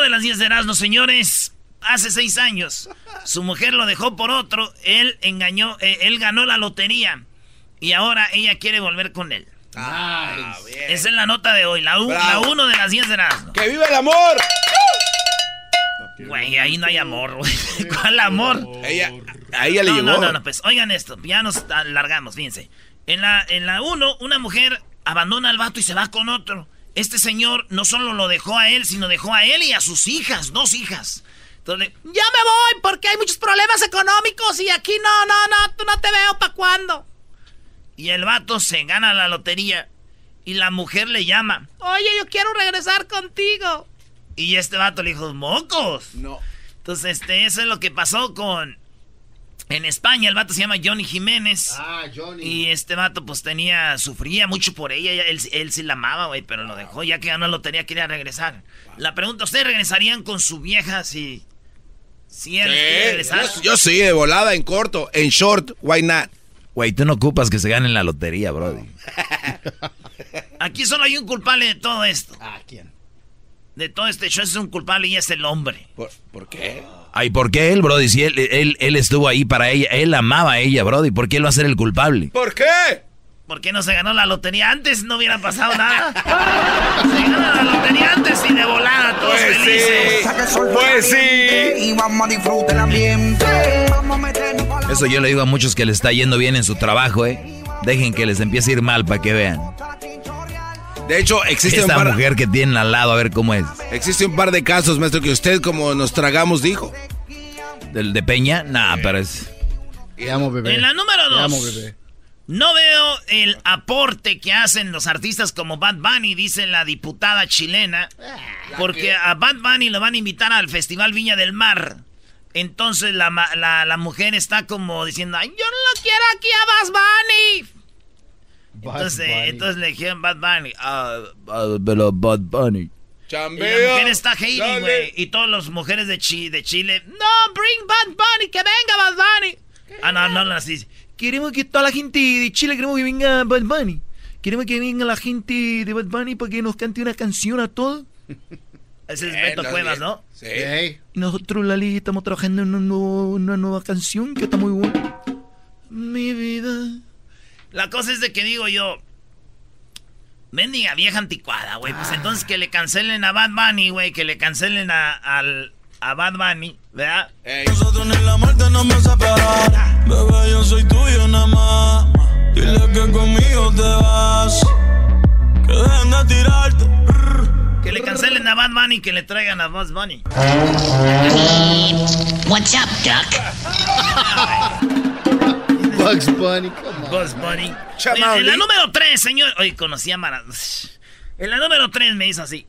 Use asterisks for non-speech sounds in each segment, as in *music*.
de las 10 de Erasmo, señores. Hace seis años, su mujer lo dejó por otro, él engañó, eh, él ganó la lotería y ahora ella quiere volver con él. Ah, Esa es la nota de hoy, la, u- la uno de las 10 de Erasmo. ¡Que viva el amor! Güey, ahí no hay amor, güey. ¿Cuál amor? Ella, a ella le no, llegó. No, no, no, pues oigan esto, ya nos alargamos, fíjense. En la, en la uno, una mujer abandona al vato y se va con otro. Este señor no solo lo dejó a él, sino dejó a él y a sus hijas, dos hijas. Entonces, ya me voy porque hay muchos problemas económicos y aquí no, no, no, tú no te veo para cuándo. Y el vato se gana la lotería y la mujer le llama. Oye, yo quiero regresar contigo. Y este vato le dijo, mocos. No. Entonces, este, eso es lo que pasó con... En España el vato se llama Johnny Jiménez. Ah, Johnny. Y este vato pues tenía, sufría mucho por ella, él, él sí la amaba, güey, pero lo dejó, ya que ganó la lotería quería regresar. La pregunta, ¿ustedes regresarían con su vieja si... Si él quiere regresar? yo, yo sí, de volada, en corto, en short, why not? Güey, tú no ocupas que se ganen la lotería, brody. Aquí solo hay un culpable de todo esto. ¿A quién? De todo este show es un culpable y es el hombre. ¿Por, por qué? Ay, ¿por qué él, brody? Si él, él, él estuvo ahí para ella, él amaba a ella, brody. ¿Por qué él va a ser el culpable? ¿Por qué? ¿Por qué no se ganó la lotería antes? No hubiera pasado nada. *laughs* Se gana la lotería antes y de volada todos Pues felices. sí, pues sí. Y vamos a disfrutar el ambiente. Eso yo le digo a muchos que les está yendo bien en su trabajo, ¿eh? Dejen que les empiece a ir mal para que vean. De hecho, existe un, Esta par, mujer que tienen al lado, a ver cómo es. existe un par de casos, maestro, que usted, como nos tragamos, dijo. ¿Del de Peña? Nah, pero es... Te amo, bebé. En la número Te amo, dos. bebé. No veo el aporte que hacen los artistas como Bad Bunny, dice la diputada chilena, porque a Bad Bunny lo van a invitar al Festival Viña del Mar. Entonces la, ma- la, la mujer está como diciendo, Ay, yo no lo quiero aquí a Bad Bunny. Entonces, entonces le dijeron Bad Bunny. ah, pero Bad Bunny. y Chambea. la mujer está hating, güey. Y todas las mujeres de, Chi- de Chile, no, bring Bad Bunny, que venga Bad Bunny. Ah, no, no, no, así. Queremos que toda la gente de Chile, queremos que venga Bad Bunny. Queremos que venga la gente de Bad Bunny para que nos cante una canción a todos. *laughs* Ese es Beto no, Cuevas. ¿no? Sí. Y nosotros, Lali, estamos trabajando en una nueva canción que está muy buena. Mi vida. La cosa es de que digo yo. Mendiga vieja anticuada, güey. Pues entonces que le cancelen a Bad Bunny, güey. Que le cancelen a, al, a Bad Bunny, ¿verdad? Ey. Nosotros ni la muerte nos va a separar. Bebé, yo soy tuyo nada más. Dile que conmigo te vas. Que dejen de tirarte. Que le cancelen a Bad Bunny y que le traigan a Bad Bunny. What's up, Duck? *laughs* Bugs Bunny, come Bunny. En la número 3, señor. Oye, conocí a Mara. En la número 3 me hizo así.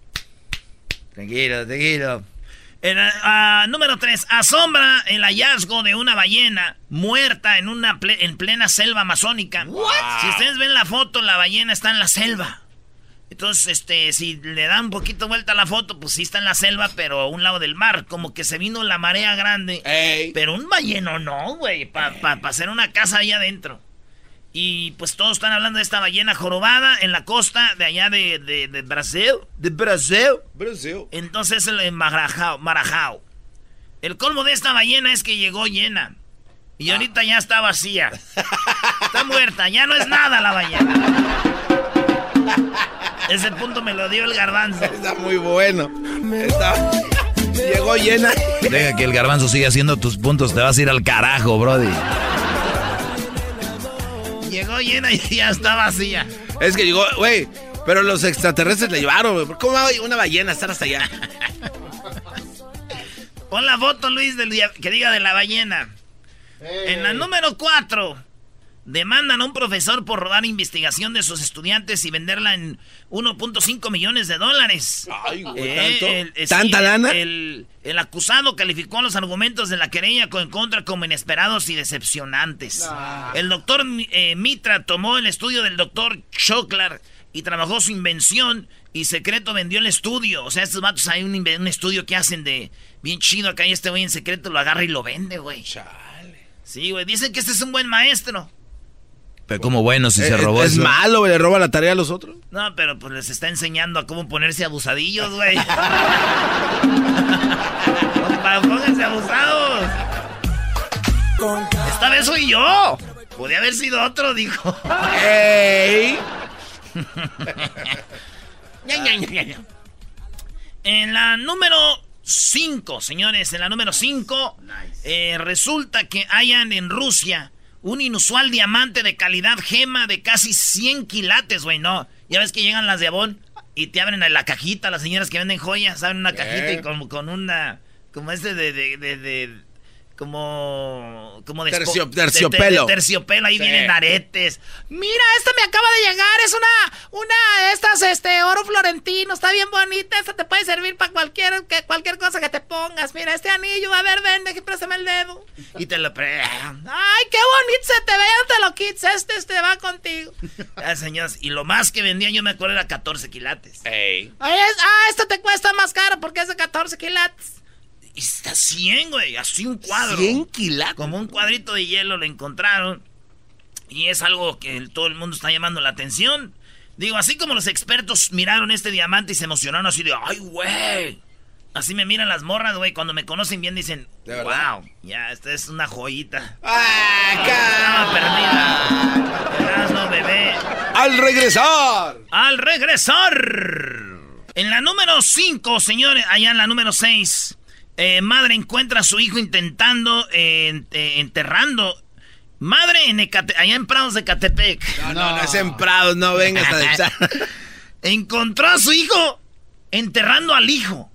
Tranquilo, tranquilo. En la número 3, asombra el hallazgo de una ballena muerta en una ple- en plena selva amazónica. Si ustedes ven la foto, la ballena está en la selva. Entonces, este, si le dan un poquito vuelta a la foto, pues sí está en la selva, pero a un lado del mar. Como que se vino la marea grande. Pero un balleno no, güey. Para hacer una casa ahí adentro. Y pues todos están hablando de esta ballena jorobada en la costa de allá de, de, Brasil. De Brasil. Brasil. Entonces el Marajao, Marajao. El colmo de esta ballena es que llegó llena. Y ah. ahorita ya está vacía. Está muerta, ya no es nada la ballena. Ese punto me lo dio el garbanzo. Está muy bueno. Llegó llena. Deja que el garbanzo siga haciendo tus puntos, te vas a ir al carajo, Brody. Llegó llena y ya está vacía. Es que llegó, güey, pero los extraterrestres le llevaron, ¿Cómo va una ballena estar hasta allá? Pon la foto, Luis, del que diga de la ballena. En la número 4, demandan a un profesor por robar investigación de sus estudiantes y venderla en 1.5 millones de dólares. Ay, güey, eh, eh, ¿Tanta lana? El, acusado calificó los argumentos de la querella en contra como inesperados y decepcionantes. El doctor eh, Mitra tomó el estudio del doctor Choklar y trabajó su invención y secreto vendió el estudio. O sea, estos vatos hay un, un estudio que hacen de bien chido acá y este güey en secreto lo agarra y lo vende, güey. Sí, güey. Dicen que este es un buen maestro. Pero como bueno si se eh, robó Es malo, güey. Le roba la tarea a los otros. No, pero pues les está enseñando a cómo ponerse abusadillos, güey. *laughs* Pónganse abusados. Esta vez soy yo. Podría haber sido otro, dijo. ¡Ey! *laughs* en la número 5, señores, en la número 5, eh, resulta que hayan en Rusia un inusual diamante de calidad gema de casi 100 quilates, güey, no. Ya ves que llegan las de Avon y te abren la cajita, las señoras que venden joyas, abren una cajita y como con una, como este de, de, de como como de terciopelo. terciopelo, ahí vienen aretes. Mira, esta me acaba de llegar, es una una de estas este oro florentino, está bien bonita, esta te puede servir para cualquier que, cualquier cosa que te pongas. Mira, este anillo, a ver, vende, que préstame el dedo. Y te lo pre Ay, qué bonito se te ve, te lo quites, este este va contigo. *laughs* ah, señores, y lo más que vendía yo me acuerdo era 14 quilates. Ey. ah, esto te cuesta más caro porque es de 14 quilates. Y está 100, güey, así un cuadro. 100 kilates. Como un cuadrito de hielo lo encontraron. Y es algo que todo el mundo está llamando la atención. Digo, así como los expertos miraron este diamante y se emocionaron así de, ay, güey. Así me miran las morras, güey. Cuando me conocen bien dicen, wow, ya, esta es una joyita. ¡Ah, perdida! no, bebé. ¡Al regresar! ¡Al regresar! En la número 5, señores, allá en la número 6. Eh, madre encuentra a su hijo intentando, eh, eh, enterrando. Madre en allá en Prados de Catepec. No, no, no, es en Prados, no vengas a *laughs* Encontró a su hijo enterrando al hijo.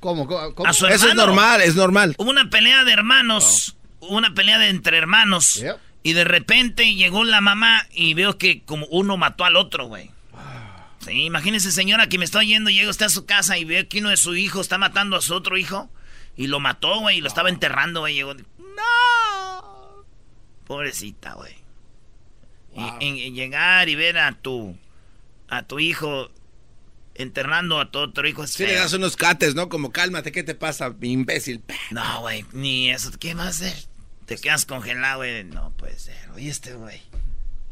¿Cómo? ¿Cómo? Eso es normal, es normal. Hubo una pelea de hermanos, hubo una pelea de entre hermanos. Y de repente llegó la mamá y veo que como uno mató al otro, güey. Sí, imagínese, señora, que me está yendo, llega usted a su casa y ve que uno de su hijo está matando a su otro hijo. Y lo mató, güey, y lo estaba enterrando, güey. Llegó. ¡No! Pobrecita, güey. Y, llegar y ver a tu. a tu hijo enterrando a tu otro hijo es Sí, le das unos cates, ¿no? Como cálmate, ¿qué te pasa, imbécil? *laughs* No, güey, ni eso. ¿Qué a hacer? Te quedas congelado, güey. No puede ser. Oye, este, güey.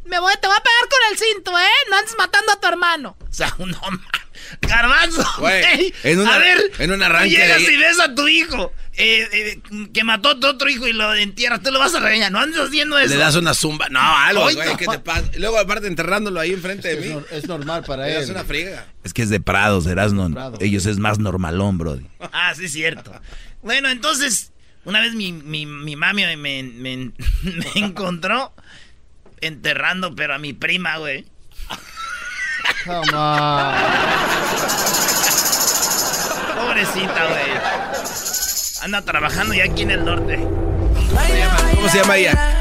Me voy, te voy a pegar con el cinto, ¿eh? No andes matando a tu hermano. O sea, un hombre. Garbanzo, güey. a ver, en un arranque. Llegas y ves a tu hijo eh, eh, que mató a tu otro hijo y lo entierras. Tú lo vas a regañar. No andes haciendo eso. Le das una zumba. No, algo, güey. ¿Qué te pasa? Luego, aparte, enterrándolo ahí enfrente de mí. Es, normal para él. Es una friega. Es que es de Prados, Erasno. Ellos es más normalón, brody. Ah, sí, cierto. Bueno, entonces, una vez mi, mi, mi mami me, me, me encontró enterrando, pero a mi prima, güey. Pobrecita, güey. Anda trabajando ya aquí en el norte. ¿Cómo se llama ella?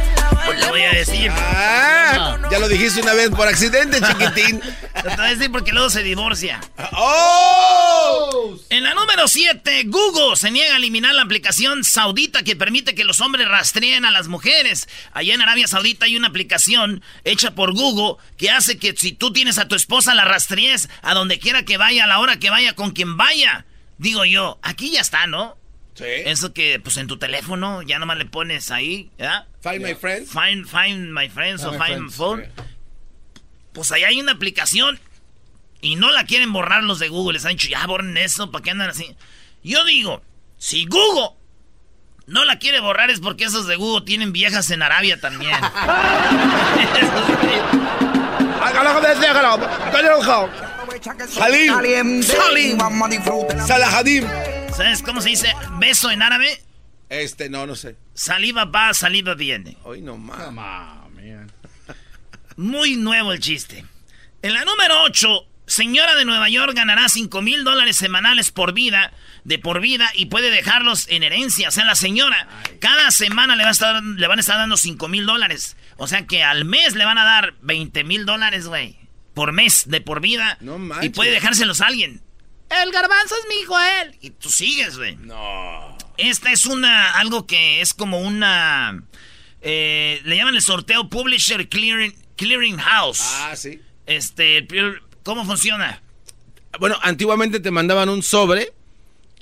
Pues le voy a decir. Ah, ya lo dijiste una vez por accidente, *laughs* chiquitín. Te voy a decir porque luego se divorcia. ¡Oh! En la número 7, Google se niega a eliminar la aplicación saudita que permite que los hombres rastreen a las mujeres. Allá en Arabia Saudita hay una aplicación hecha por Google que hace que si tú tienes a tu esposa la rastrees a donde quiera que vaya, a la hora que vaya, con quien vaya. Digo yo, aquí ya está, ¿no? Sí. Eso que, pues en tu teléfono, ya nomás le pones ahí, ¿ya? Find my friends. Find, find my friends o Find my find friends, phone. Pues ahí hay una aplicación y no la quieren borrar los de Google. Les han dicho, ya borren eso, ¿para qué andan así? Yo digo, si Google no la quiere borrar es porque esos de Google tienen viejas en Arabia también. *laughs* Salim. Salim. Salahadim. ¿Sabes cómo se dice beso en árabe? Este, no, no sé. Saliva va, saliva viene. Hoy no man. Muy nuevo el chiste. En la número 8, señora de Nueva York ganará 5 mil dólares semanales por vida, de por vida, y puede dejarlos en herencia. O sea, la señora, cada semana le, va a estar, le van a estar dando 5 mil dólares. O sea que al mes le van a dar 20 mil dólares, güey. Por mes, de por vida. No y manches. puede dejárselos a alguien. El garbanzo es mi hijo a él. Y tú sigues, güey. No. Esta es una, algo que es como una, eh, le llaman el sorteo Publisher Clearing, Clearing House. Ah, sí. Este, ¿cómo funciona? Bueno, antiguamente te mandaban un sobre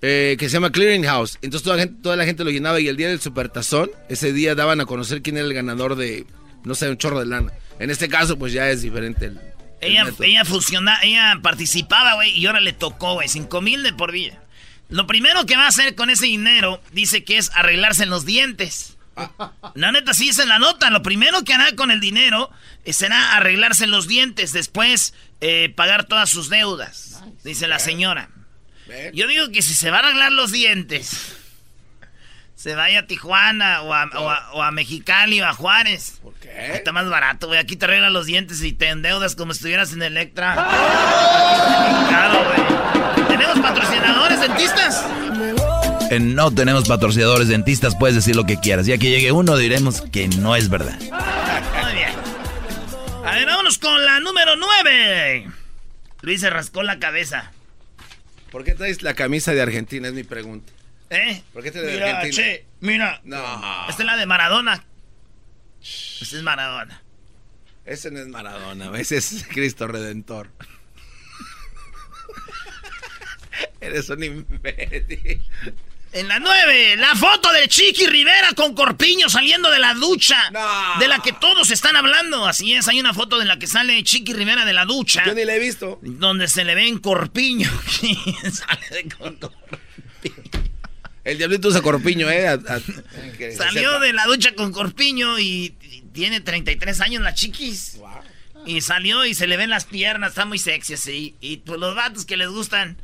eh, que se llama Clearing House. Entonces toda la, gente, toda la gente lo llenaba y el día del supertazón, ese día daban a conocer quién era el ganador de, no sé, un chorro de lana. En este caso, pues ya es diferente el... el Ella, método. ella funciona, ella participaba, güey, y ahora le tocó, güey, 5 mil de por vida. Lo primero que va a hacer con ese dinero, dice que es arreglarse en los dientes. La neta, sí dice en la nota. Lo primero que hará con el dinero eh, será arreglarse los dientes. Después, eh, pagar todas sus deudas. Dice la señora. Yo digo que si se va a arreglar los dientes, se vaya a Tijuana o a, o a- o a Mexicali o a Juárez. ¿Por Ahí qué? Está más barato, güey. Aquí te arreglan los dientes y te endeudas como si estuvieras en Electra. Claro, güey. ¿Tenemos patrocinadores dentistas? En no tenemos patrocinadores dentistas, puedes decir lo que quieras. Ya que llegue uno, diremos que no es verdad. Muy bien. A ver, vámonos con la número 9. Luis se rascó la cabeza. ¿Por qué traes la camisa de Argentina? Es mi pregunta. ¿Eh? ¿Por qué te de Mira, Argentina? che, mira. No. Esta es la de Maradona. Esta es Maradona. Ese no es Maradona, ese es Cristo Redentor. Eres un imbécil. En la 9, la foto de Chiqui Rivera con Corpiño saliendo de la ducha. No. De la que todos están hablando. Así es, hay una foto de la que sale Chiqui Rivera de la ducha. Yo ni la he visto. Donde se le ve en Corpiño. *laughs* sale de con- El diablito usa corpiño, ¿eh? A- a- Salió de la ducha con Corpiño y, y tiene 33 años la chiquis. Y salió y se le ven las piernas, está muy sexy así. Y pues los vatos que les gustan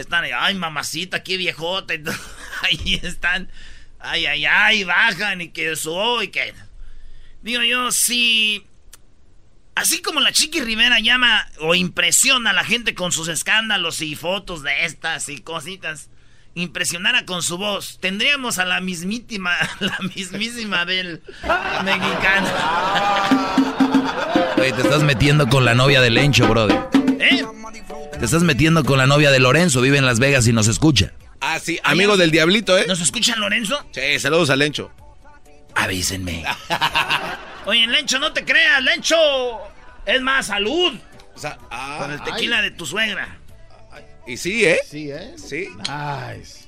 están ahí, ay mamacita, qué viejota. *laughs* y todo. ahí están, ay, ay, ay, bajan y que eso y que... Digo yo, si... Así como la Chiqui Rivera llama o impresiona a la gente con sus escándalos y fotos de estas y cositas, impresionara con su voz, tendríamos a la mismísima, *laughs* la mismísima del mexicano. Oye, te estás metiendo con la novia de Lencho, brother. Te estás metiendo con la novia de Lorenzo, vive en Las Vegas y nos escucha. Ah, sí, amigo del diablito, ¿eh? ¿Nos escuchan, Lorenzo? Sí, saludos a Lencho. Avísenme. *laughs* Oye, Lencho, no te creas, Lencho. Es más, salud. O sea, ah, Con el tequila de tu suegra. y sí, ¿eh? Sí, ¿eh? Sí. Nice.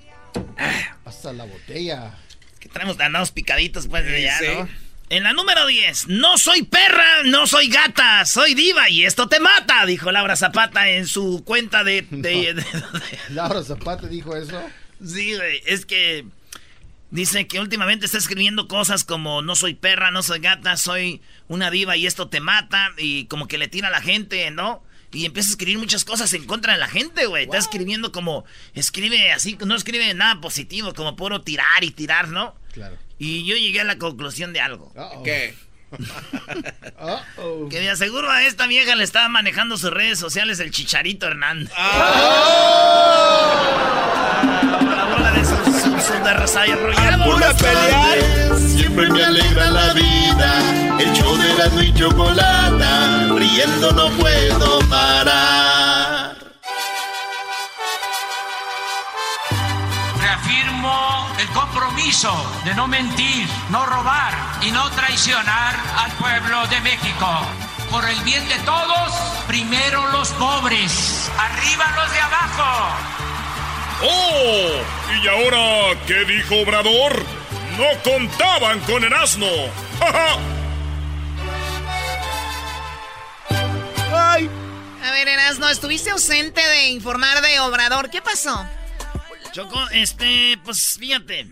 Hasta la botella. Que traemos andamos picaditos, pues, de Sí, ya, sí. ¿no? En la número 10, no soy perra, no soy gata, soy diva y esto te mata, dijo Laura Zapata en su cuenta de... *laughs* de- de- de- Laura Zapata dijo eso. sí, güey, es que dice que últimamente está escribiendo cosas como no soy perra, no soy gata, soy una diva y esto te mata y como que le tira a la gente, ¿no? Y empieza a escribir muchas cosas en contra de la gente, güey. Está escribiendo como, escribe así, no escribe nada positivo, como puro tirar y tirar, ¿no? Claro. Y yo llegué a la conclusión de algo. Uh-oh. ¿Qué? *laughs* Uh-oh. Que de aseguro a esta vieja le estaba manejando sus redes sociales el Chicharito Hernández. La bola de sus, sus, sus desarrollados. Por pelear, siempre me alegra la vida. El show de la y chocolata, riendo no puedo parar. Compromiso de no mentir, no robar y no traicionar al pueblo de México. Por el bien de todos, primero los pobres, arriba los de abajo. ¡Oh! ¿Y ahora qué dijo Obrador? No contaban con el asno. *laughs* ¡Ay! A ver, Erasno, estuviste ausente de informar de Obrador. ¿Qué pasó? Choco, este, pues fíjate.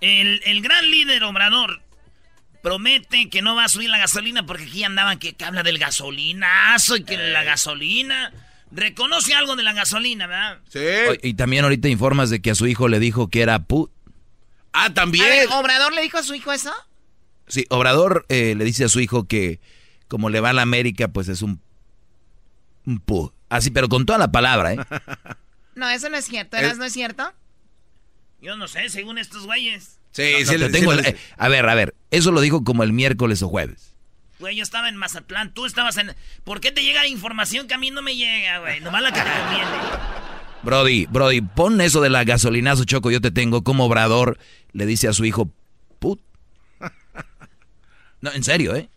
El, el, gran líder Obrador promete que no va a subir la gasolina porque aquí andaban que, que habla del gasolinazo y que la gasolina. Reconoce algo de la gasolina, ¿verdad? Sí. Y también ahorita informas de que a su hijo le dijo que era put. Ah, también. ¿Obrador le dijo a su hijo eso? Sí, Obrador eh, le dice a su hijo que como le va a la América, pues es un, un put. Así, pero con toda la palabra, ¿eh? *laughs* No, eso no es cierto. ¿Eras no es cierto? Yo no sé, según estos güeyes. Sí, sí, le tengo. a ver, a ver, eso lo dijo como el miércoles o jueves. Güey, yo estaba en Mazatlán, tú estabas en... ¿Por qué te llega información que a mí no me llega, güey? Nomás la que te conviene. Brody, Brody, pon eso de la gasolinazo, Choco, yo te tengo como obrador. Le dice a su hijo, put. No, en serio, ¿eh?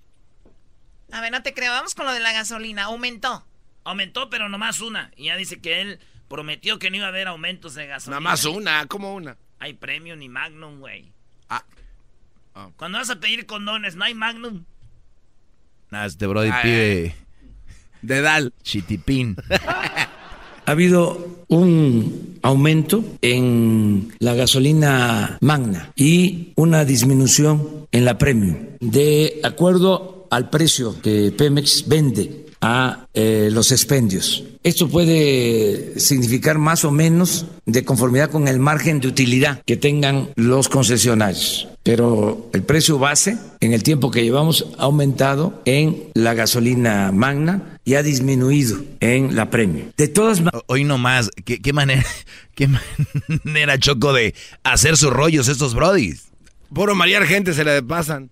A ver, no te creo. Vamos con lo de la gasolina. Aumentó. Aumentó, pero nomás una. Y ya dice que él prometió que no iba a haber aumentos de gasolina. Nada más una, ¿cómo una? Hay premio ni Magnum, güey. Ah. ah. Cuando vas a pedir condones, ¿no hay Magnum? Nada, este Brody pide... Dedal. Chitipín. ha habido un aumento en la gasolina magna y una disminución en la premium. De acuerdo al precio que Pemex vende a eh, los expendios. Esto puede significar más o menos de conformidad con el margen de utilidad que tengan los concesionarios. Pero el precio base en el tiempo que llevamos ha aumentado en la gasolina magna y ha disminuido en la premio. De todas maneras... Hoy no más, ¿Qué, ¿Qué, manera, *laughs* qué manera choco de hacer sus rollos estos brodis. Puro marear gente se le pasan.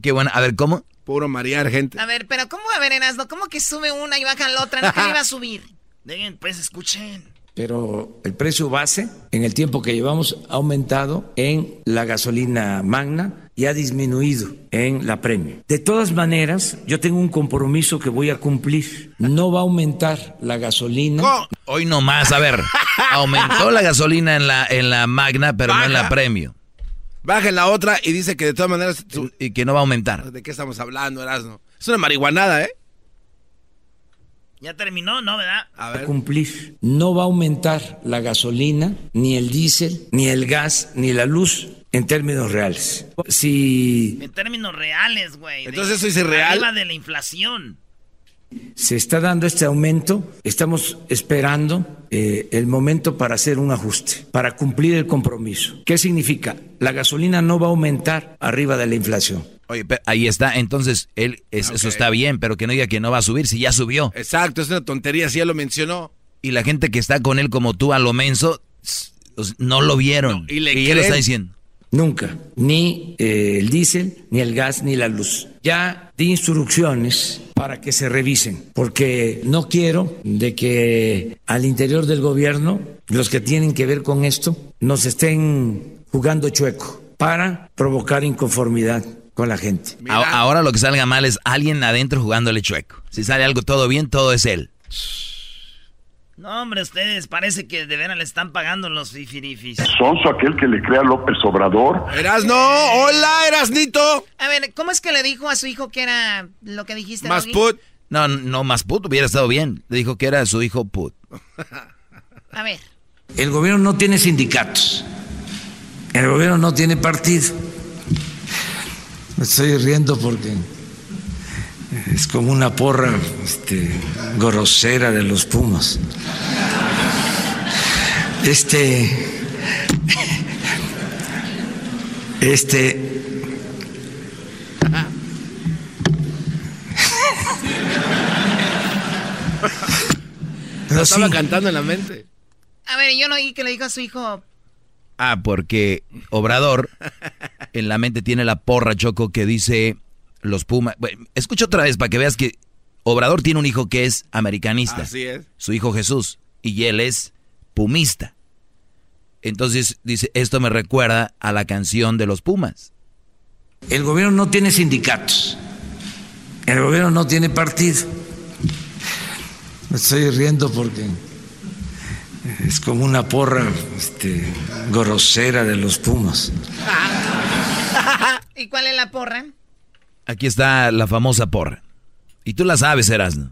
Qué bueno, a ver, ¿cómo? Puro marear gente. A ver, pero ¿cómo a ver, Erasmo? ¿Cómo que sube una y baja la otra? ¿No que iba a *laughs* subir? Dejen, pues escuchen. Pero el precio base en el tiempo que llevamos ha aumentado en la gasolina magna y ha disminuido en la premio. De todas maneras, yo tengo un compromiso que voy a cumplir. No va a aumentar la gasolina. Hoy no más, a ver, *laughs* aumentó la gasolina en la, en la magna, pero no en la premio. Baja en la otra y dice que de todas maneras... Y que no va a aumentar. ¿De qué estamos hablando, Erasmo? Es una marihuanada, ¿eh? Ya terminó, ¿no? ¿Verdad? A ver. Cumplir. No va a aumentar la gasolina, ni el diésel, ni el gas, ni la luz en términos reales. Si... En términos reales, güey. Entonces eso es irreal. De la inflación se está dando este aumento, estamos esperando eh, el momento para hacer un ajuste, para cumplir el compromiso. ¿Qué significa? La gasolina no va a aumentar arriba de la inflación. Oye, ahí está, entonces él eso está bien, pero que no diga que no va a subir si ya subió. Exacto, es una tontería, si ya lo mencionó. Y la gente que está con él como tú a lo menso, no lo vieron. y, le él está diciendo. Nunca, ni eh, el diésel, ni el gas, ni la luz. Ya di instrucciones para que se revisen, porque no quiero de que al interior del gobierno los que tienen que ver con esto nos estén jugando chueco para provocar inconformidad con la gente. Ahora lo que salga mal es alguien adentro jugándole chueco. Si sale algo todo bien, todo es él. No, hombre, ustedes parece que de veras le están pagando los fifirifis. Sonso aquel que le crea a López Obrador. Erasno, hola, Erasnito. A ver, ¿cómo es que le dijo a su hijo que era lo que dijiste? Más put. No, no, más put hubiera estado bien. Le dijo que era su hijo put. *laughs* a ver. El gobierno no tiene sindicatos. El gobierno no tiene partido. Me estoy riendo porque es como una porra este, grosera de los Pumas. Este. Este. Lo estaba cantando en la mente. A ver, yo no oí que le dijo a su hijo. Ah, porque Obrador en la mente tiene la porra, Choco, que dice los Pumas. escucha otra vez para que veas que Obrador tiene un hijo que es americanista. Así es. Su hijo Jesús. Y él es pumista. Entonces dice, esto me recuerda a la canción de los Pumas. El gobierno no tiene sindicatos. El gobierno no tiene partido. Me estoy riendo porque es como una porra este, grosera de los Pumas. *laughs* ¿Y cuál es la porra? Aquí está la famosa porra. Y tú la sabes, Erasmo.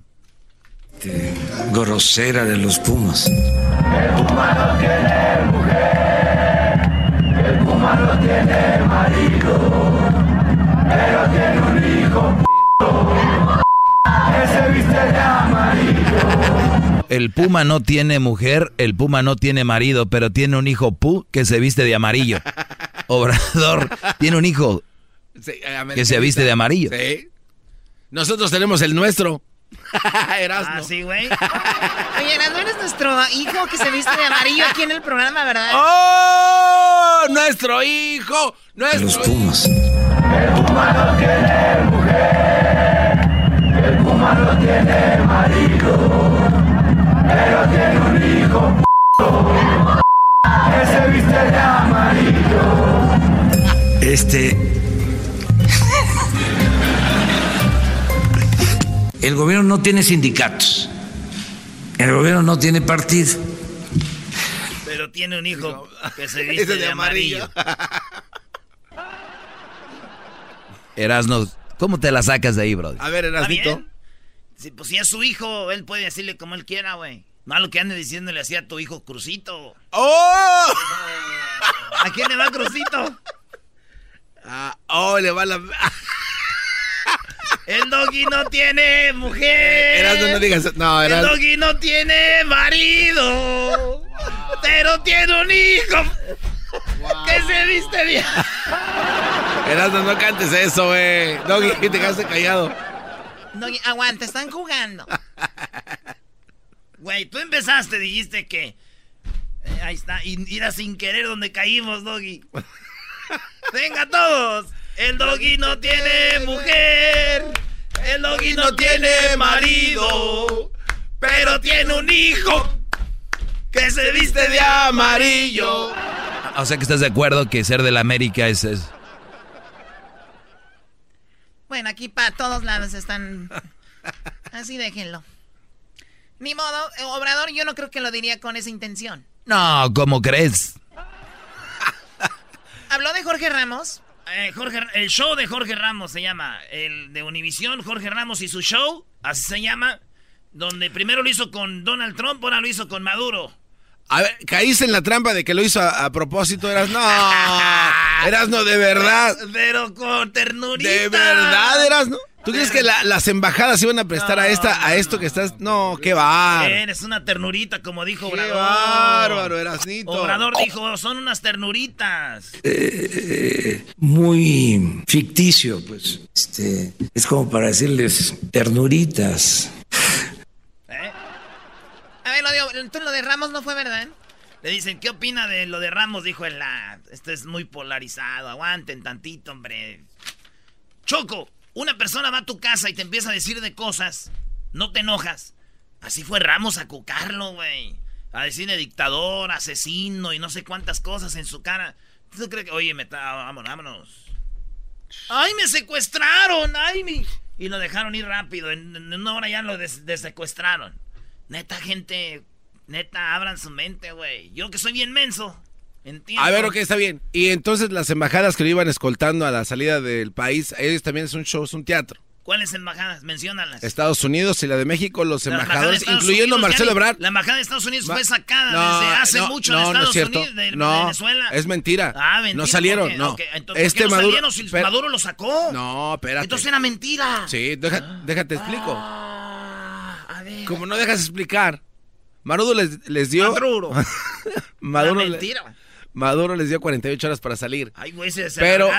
Este, grosera de los Pumas. El Puma no tiene mujer, el Puma no tiene marido, pero tiene un hijo que se viste de amarillo. El Puma no tiene mujer, el Puma no tiene marido, pero tiene un hijo pu que se viste de amarillo. Obrador tiene un hijo Sí, que se viste de amarillo. Sí. Nosotros tenemos el nuestro. *laughs* Erasmo. Ah, sí, güey. Oye, Erasmo, eres nuestro hijo que se viste de amarillo aquí en el programa, ¿verdad? ¡Oh! ¡Nuestro hijo! ¡Nuestro Los Pumas. El Puma no tiene mujer, el Puma no tiene marido, pero tiene un hijo que se viste de amarillo. Este. El gobierno no tiene sindicatos. El gobierno no tiene partido. Pero tiene un hijo que se viste de, amarillo. *laughs* Erasno, ¿cómo te la sacas de ahí, bro? A ver, ¿Está Erasmito. bien? Si, pues si es su hijo, él puede decirle como él quiera, güey. Malo que ande diciéndole así a tu hijo Crucito. ¡Oh! ¿A quién le va Crucito? *laughs* Ah, ¡Oh! Le va la. *laughs* El doggy no tiene mujer. No digas. No, El Erasmo. doggy no tiene marido. Pero tiene un hijo. Que se viste bien. Erasmo, no cantes eso, güey. Doggy, que te quedaste callado. Doggy, aguanta, están jugando. Güey, tú empezaste, dijiste que. eh, ahí está, y ir sin querer donde caímos, Doggy. *laughs* Venga todos. El Doggy no tiene mujer. El Doggy no tiene marido. Pero tiene un hijo que se viste de amarillo. O sea que estás de acuerdo que ser de la América es... es- Bueno, aquí para todos lados están. Así déjenlo. Ni modo, eh, Obrador, yo no creo que lo diría con esa intención. No, ¿cómo crees? Habló de Jorge Ramos. Eh, Jorge, el show de Jorge Ramos se llama. El de Univisión, Jorge Ramos y su show, así se llama. Donde primero lo hizo con Donald Trump, ahora lo hizo con Maduro. A ver, caíste en la trampa de que lo hizo a, a propósito, eras no, eras no de verdad, *laughs* Pero con ternurita. de verdad eras no. ¿Tú crees que la- las embajadas iban a prestar a esta, a esto que estás? No, qué bar. Eres una ternurita, como dijo Qué Obrador. bárbaro, Erasnito. Obrador dijo, son unas ternuritas. eh, muy ficticio, pues. Este, es como para decirles ternuritas. A ver, lo de, tú lo de Ramos no fue verdad. Le dicen, ¿qué opina de lo de Ramos? Dijo el la. Esto es muy polarizado. Aguanten tantito, hombre. Choco, una persona va a tu casa y te empieza a decir de cosas. No te enojas. Así fue Ramos a cucarlo, güey. A decirle dictador, asesino y no sé cuántas cosas en su cara. ¿Tú crees que, oye, vámonos, vámonos? ¡Ay, me secuestraron! ¡Ay, mi! Y lo dejaron ir rápido. En, en una hora ya lo des- desecuestraron. Neta, gente, neta, abran su mente, güey. Yo que soy bien menso. Entiendo. A ver, ok, está bien. Y entonces las embajadas que lo iban escoltando a la salida del país, ellos también es un show, es un teatro. ¿Cuáles embajadas? Menciónalas. Estados Unidos y la de México, los La embajadores, incluyendo Unidos, Marcelo Ebrard. La embajada de Estados Unidos fue sacada No, desde hace no, mucho no, de es Estados cierto. Unidos, de, Venezuela. es mentira. Ah, mentira. No salieron, ¿por qué? no. Entonces, Este ¿por qué no Maduro- salieron si. Maduro lo sacó? No, espérate. Entonces era mentira. Sí, deja- déjate explico. Ah, a ver. Como no dejas explicar, Maduro les, les dio... Maduro. *laughs* Maduro, mentira. Maduro les dio 48 horas para salir. Ay, güey, se, Pero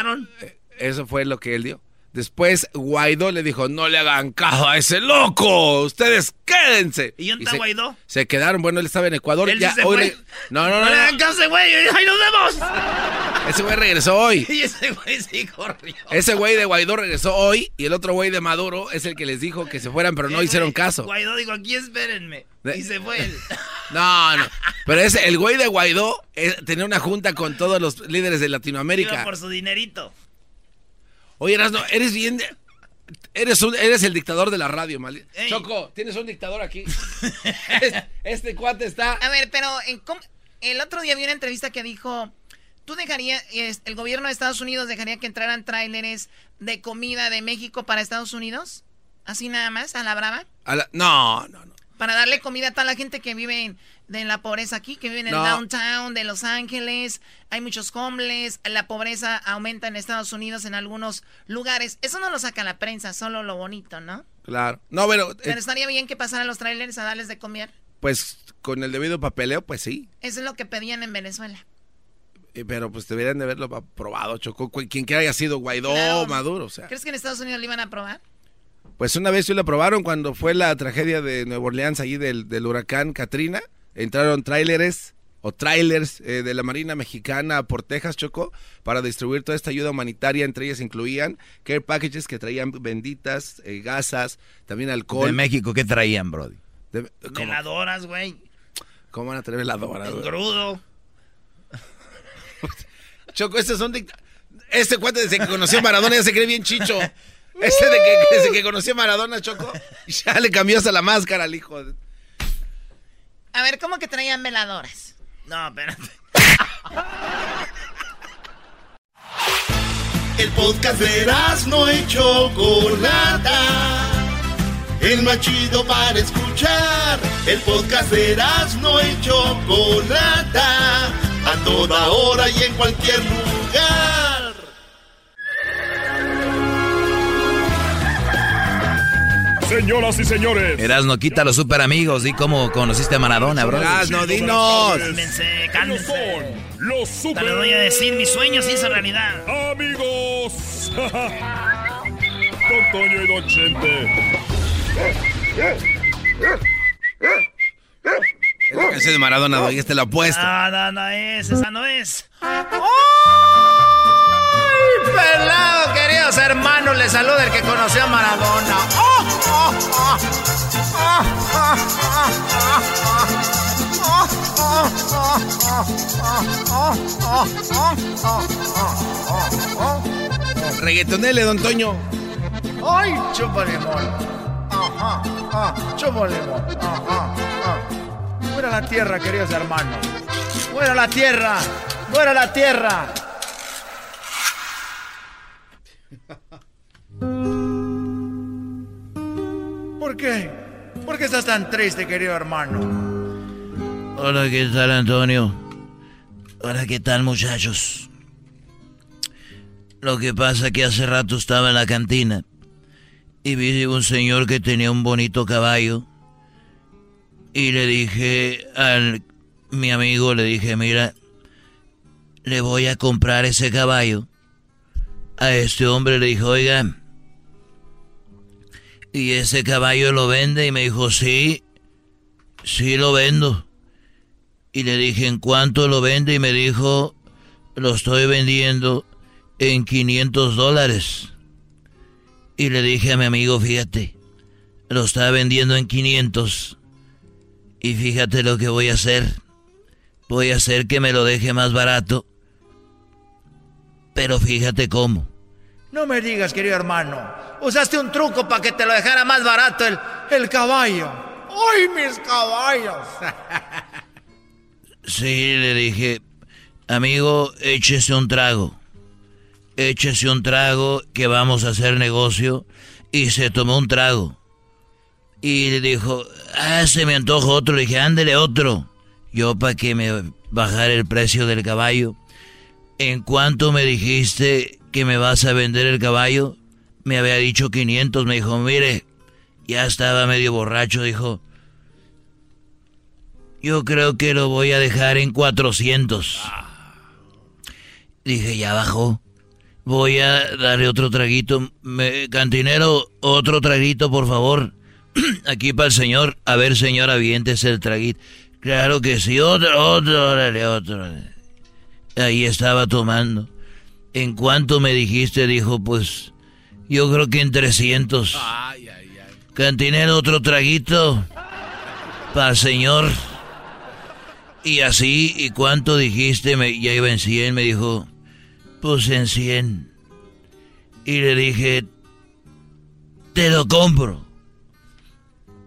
eh, eso fue lo que él dio. Después Guaidó le dijo, no le hagan caso a ese loco, ustedes quédense. ¿Y dónde está Guaidó? Se quedaron, bueno, él estaba en Ecuador. Él ya, sí se hoy fue. le- no, no, no. No le hagan caso, güey. ¡Ahí nos vemos! *laughs* Ese güey regresó hoy. *laughs* Y ese güey sí corrió. Ese güey de Guaidó regresó hoy y el otro güey de Maduro es el que les dijo que se fueran, pero no hicieron caso. Guaidó dijo, aquí espérenme. Y se fue él. *laughs* No, no. Pero ese, el güey de Guaidó eh, tenía una junta con todos los líderes de Iba Latinoamérica. por su dinerito. Oye, Erasno, eres bien. de- Eres, un, eres el dictador de la radio, mal. Ey. Choco, tienes un dictador aquí. *laughs* Es- este cuate está. A ver, pero en cómo- el otro día vi una entrevista que dijo, ¿tú dejarías, es- el gobierno de Estados Unidos dejaría que entraran tráileres de comida de México para Estados Unidos? Así nada más, a la brava. a la- no, no, no. Para darle comida a toda la gente que vive en, de la pobreza aquí, que vive en el No. downtown de Los Ángeles. Hay muchos homeless. La pobreza aumenta en Estados Unidos en algunos lugares. Eso no lo saca la prensa, solo lo bonito, ¿no? Claro. No, pero. eh, Pero estaría bien que pasaran los trailers a darles de comer. pues con el debido papeleo, pues sí. Eso es lo que pedían en Venezuela. Eh, Pero pues deberían de haberlo aprobado, Choco. Cu- Quien que haya sido Guaidó Claro. Maduro, o sea. ¿Crees que en Estados Unidos lo iban a aprobar? Pues una vez sí lo aprobaron cuando fue la tragedia de Nueva Orleans allí del, del huracán Katrina. Entraron tráileres o trailers eh, de la Marina Mexicana por Texas, Choco, para distribuir toda esta ayuda humanitaria. Entre ellas incluían care packages que traían benditas, eh, gasas, también alcohol. De México, ¿qué traían, Brody? De- ¿cómo, Veladoras, güey. cómo van a traer veladoras? Engrudo. *laughs* Choco, estos son dicta- Este cuate desde que conoció a Maradona ya se cree bien chicho. *laughs* Este de que que conoció a Maradona, Choco, ya le cambió hasta la máscara al hijo. de- A ver, ¿cómo que traían veladoras? No, espérate. El podcast de no y Chocolata. El más chido para escuchar. El podcast de no y Chocolata. A toda hora y en cualquier lugar. Señoras y señores. Erasno, quita a los super amigos. Di cómo conociste a Maradona, bro. Erasno, dinos. Cálmense, cálmense. son los Te super les voy a decir, mi sueño se hizo realidad. amigos. *laughs* Don Toño y Don Chente. Es la de Maradona, doy, este lo apuesto. No, no, no es, esa no es. Pelado, queridos hermanos, les saluda el que conoció a Maradona. ¡Oh, oh, oh! ¡Oh, oh, oh, oh! Reggaetonele, don Toño. ¡Ay, chupa limón! ¡Ajá! ¡Ah! ¡Chupa limón! ¡Ajá! ¡Ah! ¡Fuera la tierra, queridos hermanos! ¡Fuera la tierra! ¡Fuera la tierra! *laughs* ¿Por qué? ¿Por qué estás tan triste, querido hermano? Hola, ¿qué tal, Antonio? Hola, ¿qué tal, muchachos? Lo que pasa es que hace rato estaba en la cantina y vi un señor que tenía un bonito caballo y le dije al mi amigo, le dije, mira, le voy a comprar ese caballo. A este hombre le dijo, oiga, ¿y ese caballo lo vende? Y me dijo, sí, sí lo vendo. Y le dije, ¿en cuánto lo vende? Y me dijo, lo estoy vendiendo en 500 dólares. Y le dije a mi amigo, fíjate, lo está vendiendo en 500. Y fíjate lo que voy a hacer. Voy a hacer que me lo deje más barato. Pero fíjate cómo. No me digas, querido hermano. Usaste un truco para que te lo dejara más barato el, el caballo. ¡Ay, mis caballos! Sí, le dije, amigo, échese un trago. Échese un trago que vamos a hacer negocio. Y se tomó un trago. Y le dijo, ah, se me antoja otro. Le dije, ándele otro. Yo para que me bajara el precio del caballo. ¿En cuánto me dijiste que me vas a vender el caballo? Me había dicho 500. Me dijo, mire, ya estaba medio borracho. Dijo, yo creo que lo voy a dejar en 400. Dije, ya bajó. Voy a darle otro traguito. Me- cantinero, otro traguito, por favor. *clears throat* Aquí para el señor. A ver, señor, aviéntese el traguito. Claro que sí, otro, otro, órale, otro. Ahí estaba tomando. En cuanto me dijiste, dijo, pues, yo creo que en 300. Ay, ay, ay. Cantinero, otro traguito. Para el señor. Y así, ¿y cuánto dijiste? Me, ya iba en 100, me dijo, pues en 100. Y le dije, te lo compro.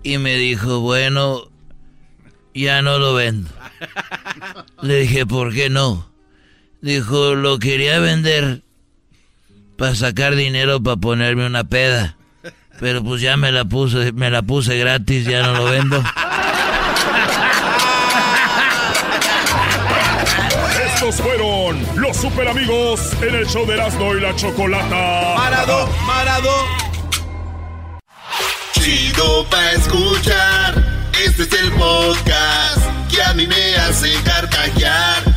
Y me dijo, bueno, ya no lo vendo. *laughs* Le dije, ¿por qué no? Dijo, lo quería vender para sacar dinero para ponerme una peda. Pero pues ya me la puse, me la puse gratis, ya no lo vendo. Estos fueron los super amigos en el show de Erasmo y la Chocolata. Parado, parado. Chido pa' escuchar. Este es el podcast que a mí me hace carcajear.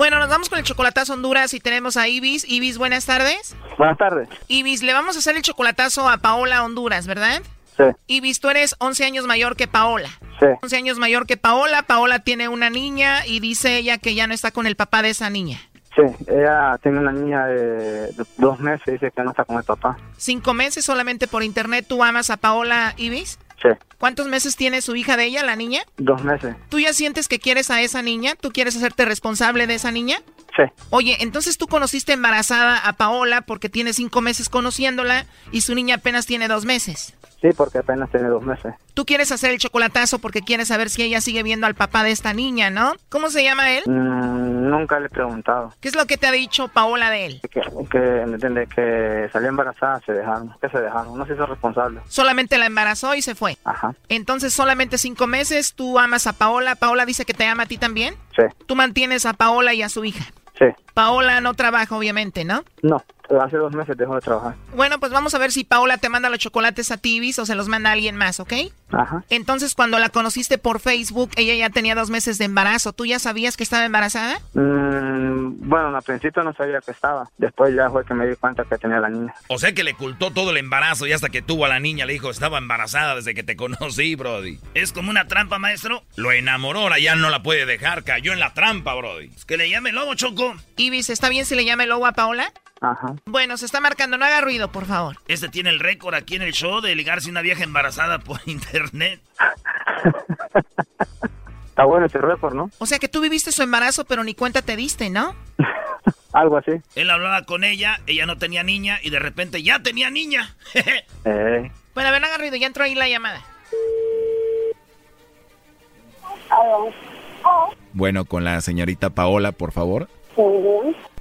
Bueno, nos vamos con el chocolatazo Honduras y tenemos a Ibis. Ibis, buenas tardes. Buenas tardes. Ibis, le vamos a hacer el chocolatazo a Paola Honduras, ¿verdad? Sí. Ibis, tú eres 11 años mayor que Paola. Sí. 11 años mayor que Paola. Paola tiene una niña y dice ella que ya no está con el papá de esa niña. Sí, ella tiene una niña de dos meses y dice que no está con el papá. Cinco meses solamente por internet. ¿Tú amas a Paola Ibis? Sí, ¿Cuántos meses tiene su hija de ella, la niña? dos meses. ¿Tú ya sientes que quieres a esa niña? ¿Tú quieres hacerte responsable de esa niña? Sí, Oye, entonces tú conociste embarazada a Paola porque tiene cinco meses conociéndola y su niña apenas tiene dos meses. Sí, porque apenas tiene dos meses. Tú quieres hacer el chocolatazo porque quieres saber si ella sigue viendo al papá de esta niña, ¿no? ¿Cómo se llama él? Mm, nunca le he preguntado. ¿Qué es lo que te ha dicho Paola de él? Que, que, ¿me entiende? Que salió embarazada, se dejaron. Que se dejaron, no se hizo responsable. Solamente la embarazó y se fue. Ajá, Entonces solamente cinco meses, tú amas a Paola, Paola dice que te ama a ti también. sí, Tú mantienes a Paola y a su hija. sí. Paola no trabaja, obviamente, ¿no? No, hace dos meses dejó de trabajar. Bueno, pues vamos a ver si Paola te manda los chocolates a Tibis o se los manda a alguien más, ¿ok? Ajá. Entonces, cuando la conociste por Facebook, ella ya tenía dos meses de embarazo. ¿Tú ya sabías que estaba embarazada? Mm, bueno, al principio no sabía que estaba. Después ya fue que me di cuenta que tenía la niña. O sea que le ocultó todo el embarazo y hasta que tuvo a la niña le dijo, estaba embarazada desde que te conocí, Brody. Es como una trampa, maestro. Lo enamoró, ahora ya no la puede dejar, cayó en la trampa, Brody. Es que le llame lobo, Choco. Ibis, ¿está bien si le llame lobo a Paola? Ajá. Bueno, se está marcando, no haga ruido, por favor. Este tiene el récord aquí en el show de ligarse una vieja embarazada por *laughs* internet. Está bueno ese récord, ¿no? O sea que tú viviste su embarazo, pero ni cuenta te diste, ¿no? *laughs* Algo así. Él hablaba con ella, ella no tenía niña y de repente ya tenía niña. *laughs* Eh, Bueno, a ver, no haga ruido, ya entró ahí la llamada. Bueno, con la señorita Paola, por favor.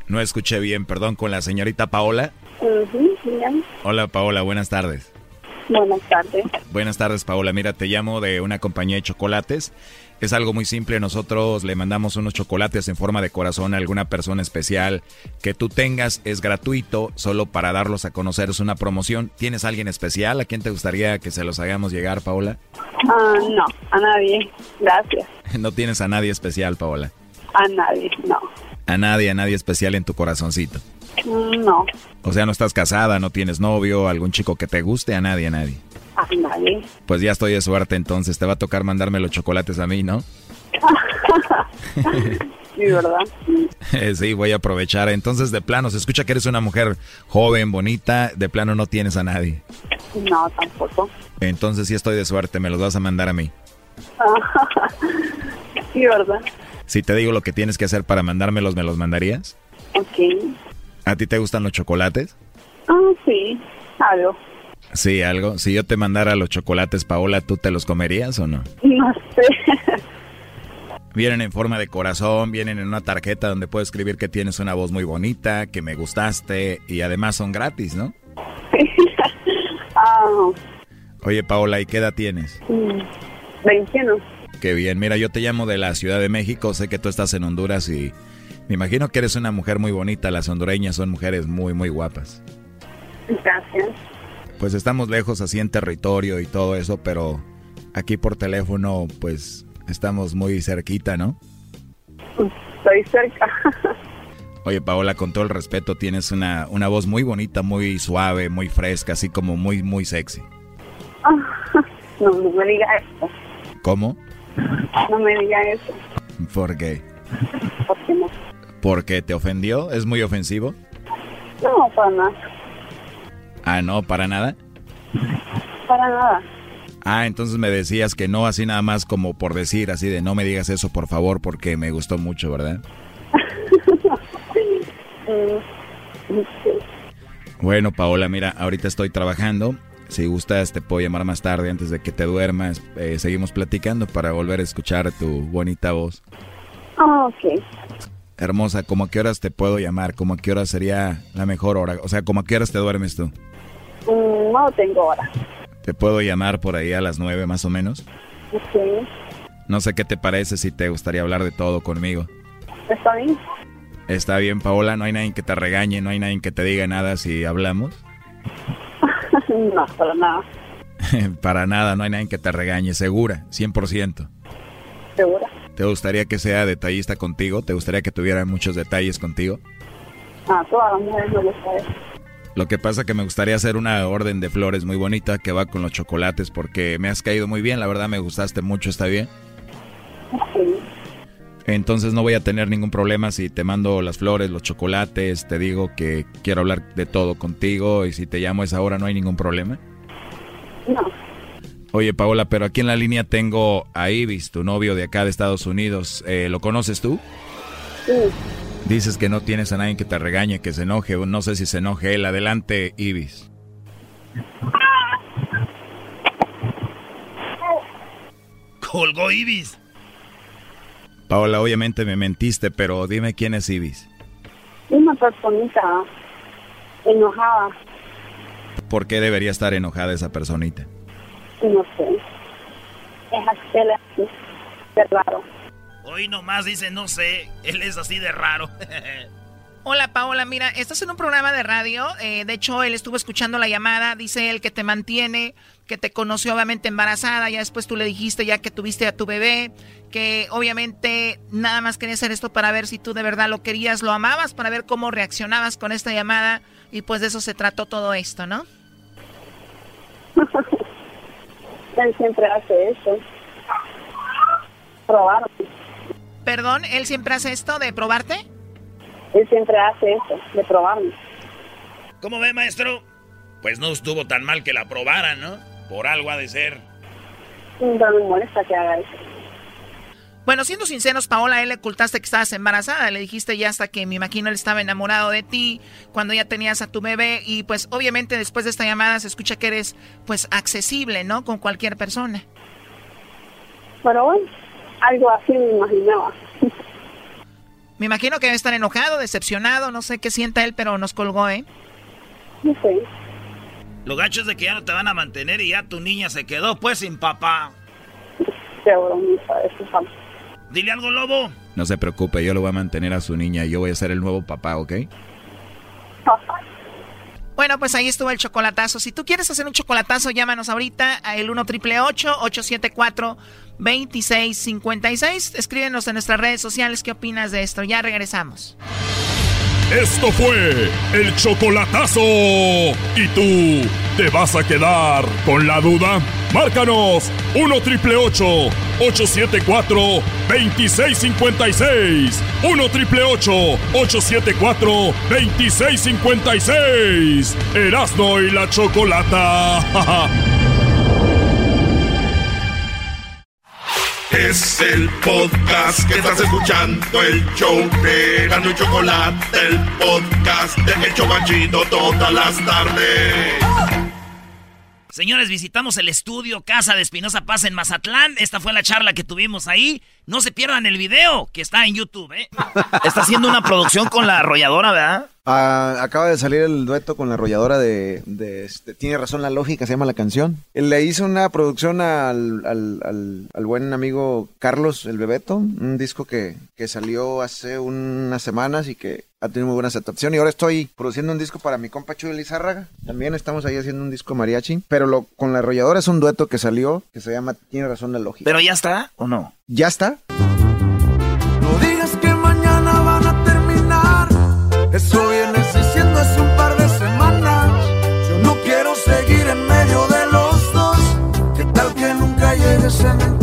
No escuché bien, perdón, con la señorita Paola. Hola Paola, buenas tardes. Buenas tardes. Buenas tardes Paola, mira, te llamo de una compañía de chocolates. Es algo muy simple, nosotros le mandamos unos chocolates en forma de corazón a alguna persona especial que tú tengas, es gratuito, solo para darlos a conocer, es una promoción. ¿Tienes alguien especial? ¿A quién te gustaría que se los hagamos llegar, Paola? Ah, no, a nadie. Gracias. *laughs* No tienes a nadie especial, Paola. A nadie, no. A nadie, a nadie especial en tu corazoncito. Mm, No, O sea, no estás casada, no tienes novio, algún chico que te guste, a nadie, a nadie. a nadie. Pues ya estoy de suerte, entonces te va a tocar mandarme los chocolates a mí, ¿no? *laughs* Sí, ¿verdad? *laughs* sí, voy a aprovechar. Entonces, de plano, se escucha que eres una mujer joven, bonita, de plano no tienes a nadie. No, tampoco. Entonces sí estoy de suerte, me los vas a mandar a mí. *laughs* Sí, ¿verdad? Si te digo lo que tienes que hacer para mandármelos, ¿me los mandarías? Ok. ¿A ti te gustan los chocolates? Ah, sí, algo. Sí, algo. Si yo te mandara los chocolates, Paola, ¿tú te los comerías o no? No sé. Vienen en forma de corazón, vienen en una tarjeta donde puedo escribir que tienes una voz muy bonita, que me gustaste y además son gratis, ¿no? *laughs* Ah, Oye, Paola, ¿y qué edad tienes? mm, 21. Qué bien. Mira, yo te llamo de la Ciudad de México. Sé que tú estás en Honduras y me imagino que eres una mujer muy bonita. Las hondureñas son mujeres muy, muy guapas. Gracias. Pues estamos lejos así en territorio y todo eso, pero aquí por teléfono pues estamos muy cerquita, ¿no? Estoy cerca. *laughs* Oye, Paola, con todo el respeto, tienes una, una voz muy bonita, muy suave, muy fresca, así como muy, muy sexy. No, *laughs* no me diga eso. ¿Cómo? No me diga eso. ¿Por qué? ¿Por qué no? ¿Porque te ofendió? ¿Es muy ofensivo? No, para nada. Ah, no, para nada. Para nada. Ah, entonces me decías que no, así nada más como por decir, así de no me digas eso, por favor, porque me gustó mucho, ¿verdad? *laughs* Sí. Bueno, Paola, mira, ahorita estoy trabajando. Si gustas, te puedo llamar más tarde antes de que te duermas. Eh, seguimos platicando para volver a escuchar tu bonita voz. Ah, ok. Hermosa, ¿cómo a qué horas te puedo llamar? ¿Cómo a qué hora sería la mejor hora? O sea, ¿cómo a qué horas te duermes tú? Mm, no tengo hora. ¿Te puedo llamar por ahí a las nueve más o menos? Sí. No sé qué te parece si te gustaría hablar de todo conmigo. ¿Está bien? Está bien, Paola, no hay nadie que te regañe, no hay nadie que te diga nada si hablamos. No, para nada. *laughs* Para nada, no hay nadie que te regañe, segura, 100%. ¿Segura? ¿Te gustaría que sea detallista contigo? ¿Te gustaría que tuviera muchos detalles contigo? Ah, todas las mujeres me gusta eso. Lo que pasa que me gustaría hacer una orden de flores muy bonita que va con los chocolates porque me has caído muy bien, la verdad me gustaste mucho, ¿está bien? Sí. Entonces no voy a tener ningún problema si te mando las flores, los chocolates, te digo que quiero hablar de todo contigo y si te llamo a esa hora no hay ningún problema. No. Oye Paola, pero aquí en la línea tengo a Ibis, tu novio de acá de Estados Unidos. Eh, ¿Lo conoces tú? Sí. Dices que no tienes a nadie que te regañe, que se enoje. No sé si se enoje él. Adelante, Ibis. Colgó Ibis. Paola, obviamente me mentiste, pero dime quién es Ibis. Una personita enojada, ¿Por qué debería estar enojada esa personita? no sé. Es así, él es así, de raro. Hoy nomás dice, no sé, él es así de raro. *laughs* Hola Paola, mira, estás en un programa de radio. eh, de hecho, él estuvo escuchando la llamada. Dice él que te mantiene, que te conoció obviamente embarazada. Ya después tú le dijiste ya que tuviste a tu bebé. Que obviamente nada más quería hacer esto para ver si tú de verdad lo querías, lo amabas, para ver cómo reaccionabas con esta llamada. Y pues de eso se trató todo esto, ¿no? *laughs* Él siempre hace eso. Probarme. Perdón, él siempre hace esto de probarte. Él siempre hace eso, de probarme. ¿Cómo ve, maestro? Pues no estuvo tan mal que la probaran, ¿no? Por algo ha de ser. No me molesta que haga eso. Bueno, siendo sinceros, Paola, él le ocultaste que estabas embarazada. Le dijiste ya hasta que me imagino él estaba enamorado de ti cuando ya tenías a tu bebé. Y pues obviamente después de esta llamada se escucha que eres pues accesible, ¿no? Con cualquier persona. Pero bueno, algo así me imaginaba. *laughs* Me imagino que debe estar enojado, decepcionado, no sé qué sienta él, pero nos colgó, ¿eh? No sé. Lo gacho es de que ya no te van a mantener y ya tu niña se quedó pues sin papá. Qué bromita, eso es algo. Dile algo, lobo. No se preocupe, yo lo voy a mantener a su niña y yo voy a ser el nuevo papá, ¿ok? Bueno, pues ahí estuvo el chocolatazo. Si tú quieres hacer un chocolatazo, llámanos ahorita al 1 triple 874 2656. Escríbenos en nuestras redes sociales qué opinas de esto. Ya regresamos. Esto fue el chocolatazo. ¿Y tú te vas a quedar con la duda? Márcanos 1 triple 874 2656. 1 triple 874 2656. Erasno y la chocolata. *laughs* Es el podcast que estás escuchando, el show de Gano y Chocolate, el podcast de El Chobachito todas las tardes. Señores, visitamos el estudio Casa de Espinosa Paz en Mazatlán. Esta fue la charla que tuvimos ahí. No se pierdan el video que está en YouTube, ¿eh? Está haciendo una producción con la arrolladora, ¿verdad? Ah, acaba de salir el dueto con la arrolladora de, de, este, Tiene razón la lógica, se llama la canción. Él le hizo una producción al, al, al, al buen amigo Carlos el Bebeto, un disco que, que salió hace unas semanas y que ha tenido muy buena aceptación. Y ahora estoy produciendo un disco para mi compa Chuy Lizárraga. También estamos ahí haciendo un disco mariachi. Pero lo, con la arrolladora es un dueto que salió que se llama Tiene razón la lógica. ¿Pero ya está o no? ¿Ya está? No digas que mañana van a terminar. Eso vienes diciendo hace un par de semanas. Yo no quiero seguir en medio de los dos. ¿Qué tal que nunca llegue cementado a?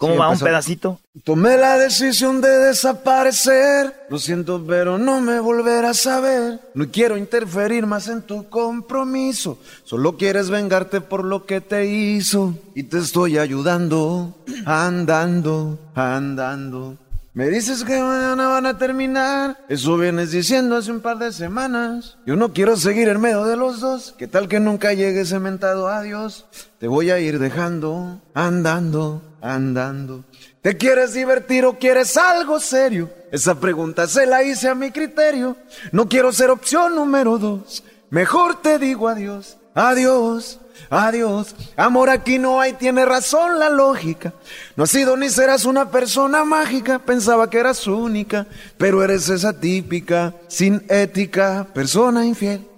¿Cómo va un pedacito? Tomé la decisión de desaparecer. Lo siento, pero no me volverás a ver. No quiero interferir más en tu compromiso. Solo quieres vengarte por lo que te hizo. Y te estoy ayudando, andando, andando. Me dices que mañana van a terminar. Eso vienes diciendo hace un par de semanas. Yo no quiero seguir en medio de los dos. ¿Qué tal que nunca llegue cementado adiós? Te voy a ir dejando, andando, andando. ¿Te quieres divertir o quieres algo serio? Esa pregunta se la hice a mi criterio. No quiero ser opción número dos. Mejor te digo adiós, adiós, adiós. Amor, aquí no hay, tiene razón la lógica. No has sido ni serás una persona mágica. Pensaba que eras única, pero eres esa típica, sin ética, persona infiel.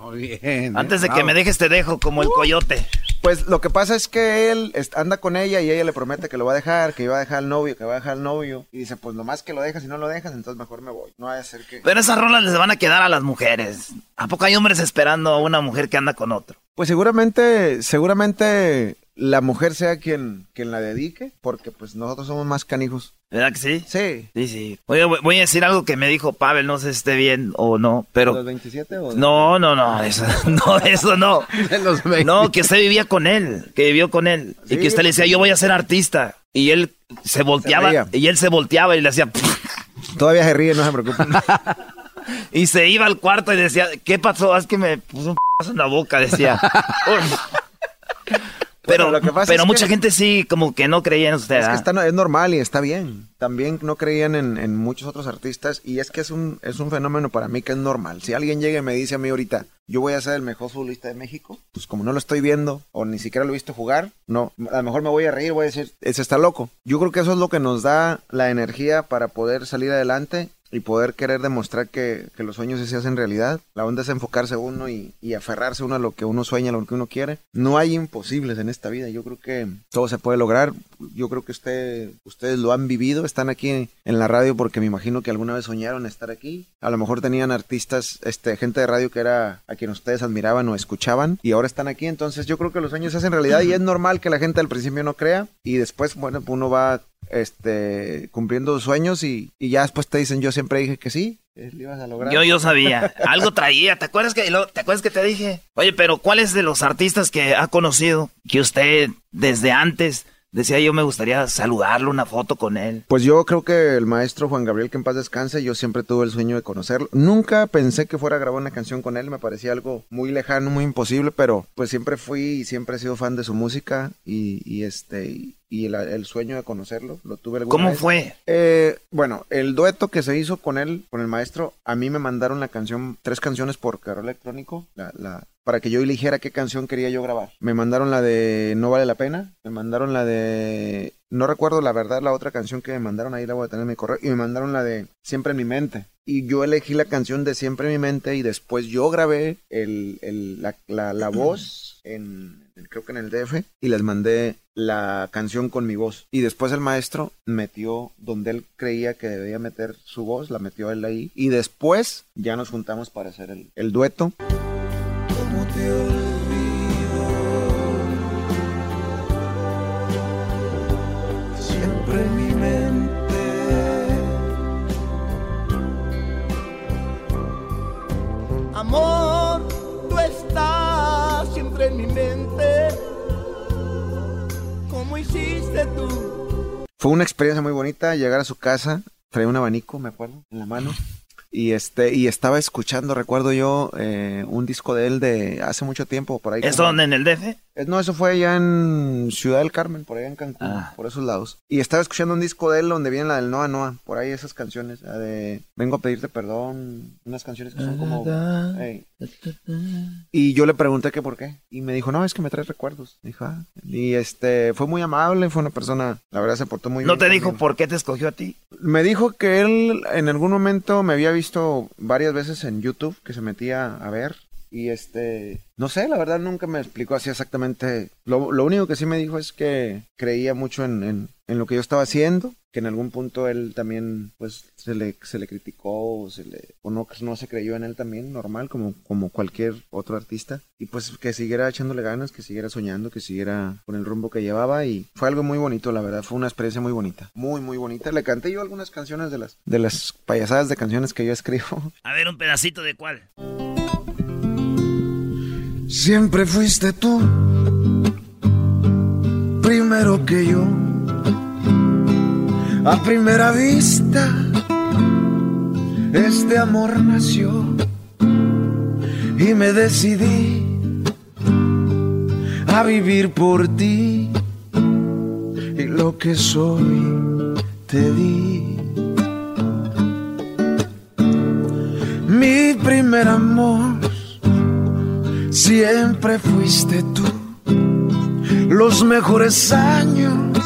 Muy bien. Antes de que me dejes te dejo como el coyote. Pues lo que pasa es que él anda con ella y ella le promete que lo va a dejar, que iba a dejar al novio, que va a dejar al novio. Y dice, pues nomás que lo dejas y no lo dejas, entonces mejor me voy. No vaya a ser que... Pero esas rolas les van a quedar a las mujeres. ¿A poco hay hombres esperando a una mujer que anda con otro? Pues seguramente, seguramente la mujer sea quien, quien la dedique, porque pues nosotros somos más canijos. ¿Verdad que sí? Sí. Sí, sí. Oye, voy- voy a decir algo que me dijo Pavel, no sé si esté bien o no, pero... ¿Los 27 o...? No, no, *laughs* no, eso no, *laughs* eso no. No, que usted vivía con él, que vivió con él. y que usted le decía, yo voy a ser artista. Y él se volteaba, y él se volteaba y le hacía... Todavía se ríe, no se preocupe. *laughs* y se iba al cuarto y decía, ¿qué pasó? Es que me puso un en la boca, decía. Pero Bueno, lo que pasa pero es mucha que- gente sí, como que no creía en usted. Es que ¿ah? está, no- es normal y está bien. También no creían en, en muchos otros artistas y es que es un, es un fenómeno para mí que es normal. Si alguien llega y me dice a mí ahorita, yo voy a ser el mejor futbolista de México, pues como no lo estoy viendo o ni siquiera lo he visto jugar, no, a lo mejor me voy a reír, voy a decir, ese está loco. Yo creo que eso es lo que nos da la energía para poder salir adelante y poder querer demostrar que, que los sueños se hacen realidad. La onda es enfocarse uno y, y aferrarse uno a lo que uno sueña, a lo que uno quiere. No hay imposibles en esta vida. Yo creo que todo se puede lograr. Yo creo que usted, ustedes lo han vivido. Están aquí en la radio porque me imagino que alguna vez soñaron estar aquí. A lo mejor tenían artistas, este, gente de radio que era a quien ustedes admiraban o escuchaban y ahora están aquí. Entonces yo creo que los sueños se hacen realidad y es normal que la gente al principio no crea y después, bueno, uno va este cumpliendo sus sueños y, y ya después te dicen yo siempre dije que sí, que lo ibas a lograr. Yo, yo sabía. Algo traía. ¿Te acuerdas que, lo- ¿Te acuerdas que te dije? Oye, pero ¿cuál es de los artistas que ha conocido que usted desde antes decía yo me gustaría saludarlo, una foto con él? Pues yo creo que el maestro Juan Gabriel, que en paz descanse, yo siempre tuve el sueño de conocerlo. Nunca pensé que fuera a grabar una canción con él, me parecía algo muy lejano, muy imposible, pero pues siempre fui y siempre he sido fan de su música y, y este y, y el, el sueño de conocerlo, lo tuve alguna ¿Cómo vez. fue? Eh, bueno, el dueto que se hizo con él, con el maestro, a mí me mandaron la canción, tres canciones por correo electrónico, la, la, para que yo eligiera qué canción quería yo grabar. Me mandaron la de No vale la pena, me mandaron la de no recuerdo la verdad la otra canción que me mandaron ahí la voy a tener en mi correo y me mandaron la de Siempre en mi mente. Y yo elegí la canción de Siempre en mi mente y después yo grabé el, el- la, la- la voz en creo que en el DF y les mandé la canción con mi voz. Y después el maestro metió donde él creía que debía meter su voz la metió él ahí y después ya nos juntamos para hacer el, el dueto. ¿Cómo te hiciste tú? Fue una experiencia muy bonita llegar a su casa, traía un abanico, me acuerdo, en la mano. Y este, y estaba escuchando, recuerdo yo, eh, un disco de él de hace mucho tiempo, por ahí. ¿Es como- donde en el DF? Eh, No, eso fue allá en Ciudad del Carmen, por allá en Cancún, Ah. por esos lados. Y estaba escuchando un disco de él donde viene la del Noa Noa, por ahí esas canciones, la de Vengo a pedirte perdón, unas canciones que son como... Ey. Y yo le pregunté que por qué. Y me dijo, no, es que me trae recuerdos. Dijo, ah. Y este, fue muy amable, fue una persona, la verdad se portó muy ¿No bien. te dijo por qué te escogió a ti? Me dijo que él en algún momento me había visto varias veces en YouTube, que se metía a ver. Y este, no sé, la verdad nunca me explicó así exactamente. Lo, lo único que sí me dijo es que creía mucho en, en, lo que yo estaba haciendo, que en algún punto él también, pues, se le, se le criticó o, se le, no, no se creyó en él también, normal, como, como cualquier otro artista. Y pues que siguiera echándole ganas, que siguiera soñando, que siguiera con el rumbo que llevaba. Y fue algo muy bonito, la verdad, fue una experiencia muy bonita, muy, muy bonita. Le canté yo algunas canciones de las, de las payasadas de canciones que yo escribo. A ver, un pedacito de cuál. Siempre fuiste tú, primero que yo. A primera vista, este amor nació y me decidí a vivir por ti y lo que soy te di. Mi primer amor siempre fuiste tú. Los mejores años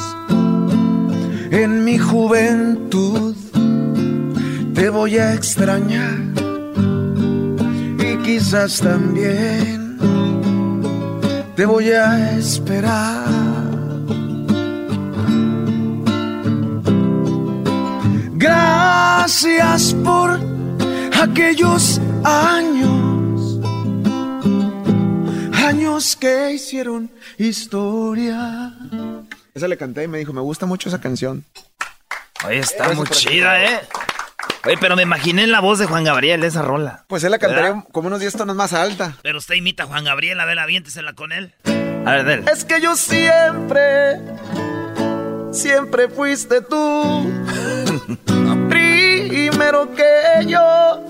en mi juventud te voy a extrañar y quizás también te voy a esperar. Gracias por aquellos años, años que hicieron historia. Esa le canté y me dijo, me gusta mucho esa canción. Oye, está muy chida, ¿eh? Oye, pero me imaginé la voz de Juan Gabriel, esa rola. Pues él la cantaría ¿Verdad? como unos 10 tonos más alta. Pero usted imita a Juan Gabriel, a ver, aviéntesela con él. A ver, dele. Es que yo siempre, siempre fuiste tú. *laughs* Primero que yo.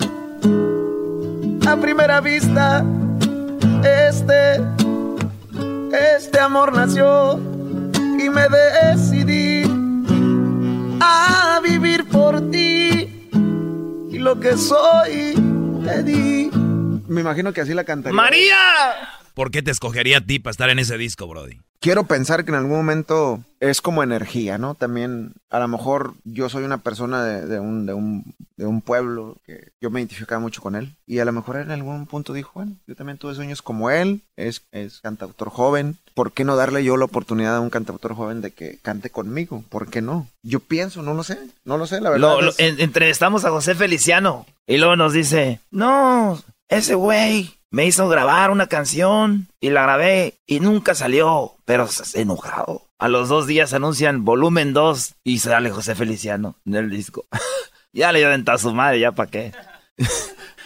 A primera vista, este, este amor nació y me decidí a vivir por ti. Y lo que soy, te di. Me imagino que así la cantaría. ¡María! ¿Por qué te escogería a ti para estar en ese disco, Brody? Quiero pensar que en algún momento es como energía, ¿no? También, a lo mejor yo soy una persona de, de un, de, un, de un pueblo que yo me identificaba mucho con él. Y a lo mejor en algún punto dijo, bueno, yo también tuve sueños como él, es, es cantautor joven. ¿Por qué no darle yo la oportunidad a un cantautor joven de que cante conmigo? ¿Por qué no? Yo pienso, no lo sé, no lo sé, la verdad. Lo- lo- es- en- entrevistamos a José Feliciano y luego nos dice, no, ese güey me hizo grabar una canción y la grabé y nunca salió, pero se enojado. A los dos días anuncian volumen 2 y sale José Feliciano en el disco. *laughs* ya le dio a su madre, ya para qué.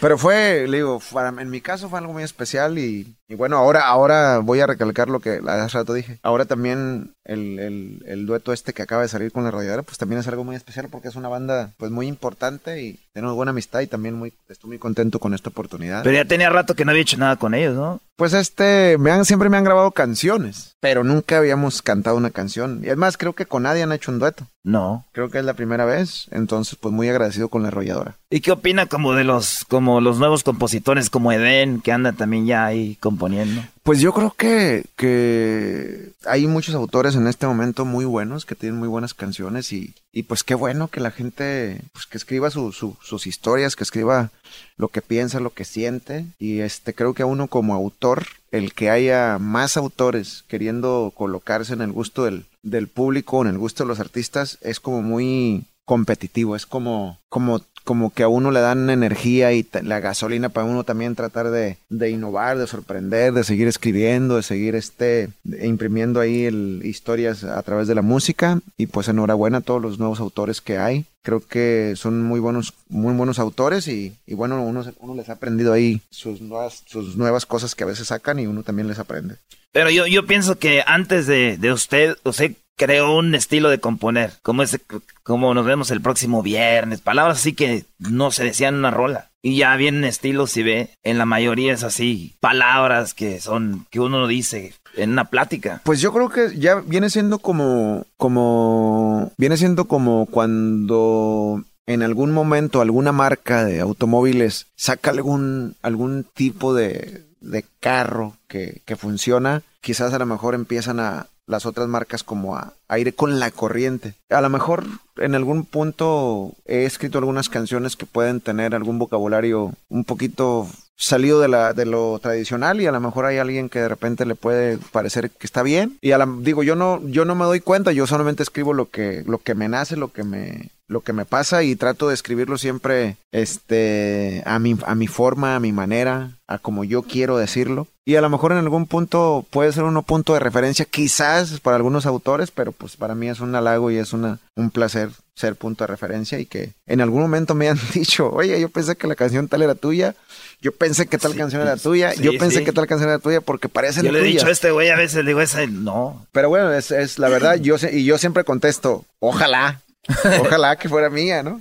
Pero fue, le digo, para- en mi caso fue algo muy especial y, y bueno, ahora, ahora voy a recalcar lo que hace rato dije. Ahora también el, el, dueto este que acaba de salir con la radiadora, pues también es algo muy especial porque es una banda pues muy importante y tenemos buena amistad y también muy, estoy muy contento con esta oportunidad. Pero ya tenía rato que no había hecho nada con ellos, ¿no? Pues este, me han, siempre me han grabado canciones, pero nunca habíamos cantado una canción. Y además creo que con nadie han hecho un dueto. No. Creo que es la primera vez, entonces pues muy agradecido con la arrolladora. ¿Y qué opina como de los, como los nuevos compositores como Eden, que anda también ya ahí componiendo? Pues yo creo que, que hay muchos autores en este momento muy buenos que tienen muy buenas canciones y, y pues qué bueno que la gente pues que escriba su- su- sus historias, que escriba lo que piensa, lo que siente. Y este creo que a uno como autor el que haya más autores queriendo colocarse en el gusto del, del público, en el gusto de los artistas es como muy competitivo, es como como como que a uno le dan energía y la gasolina para uno también tratar de, innovar, de sorprender, de seguir escribiendo, de seguir este imprimiendo ahí historias a través de la música y pues enhorabuena a todos los nuevos autores que hay. Creo que son muy buenos, muy buenos autores y, bueno, uno, uno les ha aprendido ahí sus nuevas, sus nuevas cosas que a veces sacan y uno también les aprende. Pero yo, yo pienso que antes de, de usted, usted creó un estilo de componer, como ese, como nos vemos el próximo viernes, palabras así que no se decían en una rola. Y ya vienen estilos, si ve, en la mayoría es así, palabras que son, que uno dice en una plática. Pues yo creo que ya viene siendo como, como, viene siendo como cuando en algún momento alguna marca de automóviles saca algún, algún tipo de, de carro que, que funciona, quizás a lo mejor empiezan a las otras marcas como a, a ir con la corriente. A lo mejor en algún punto he escrito algunas canciones que pueden tener algún vocabulario un poquito salido de, la, de lo tradicional y a lo mejor hay alguien que de repente le puede parecer que está bien y a la, digo yo no yo no me doy cuenta yo solamente escribo lo que lo que me nace lo que me lo que me pasa y trato de escribirlo siempre este a mi a mi forma a mi manera a como yo quiero decirlo y a lo mejor en algún punto puede ser un punto de referencia quizás para algunos autores pero pues para mí es un halago y es una un placer ser punto de referencia y que en algún momento me han *laughs* dicho oye yo pensé que la canción tal era tuya yo pensé que tal canción era tuya, sí, yo pensé sí. que tal canción era tuya porque parecen Yo le he dicho a este güey a veces, le digo, esa no. Pero bueno, es, es la verdad, yo y yo siempre contesto, ojalá, *laughs* ojalá que fuera mía, ¿no?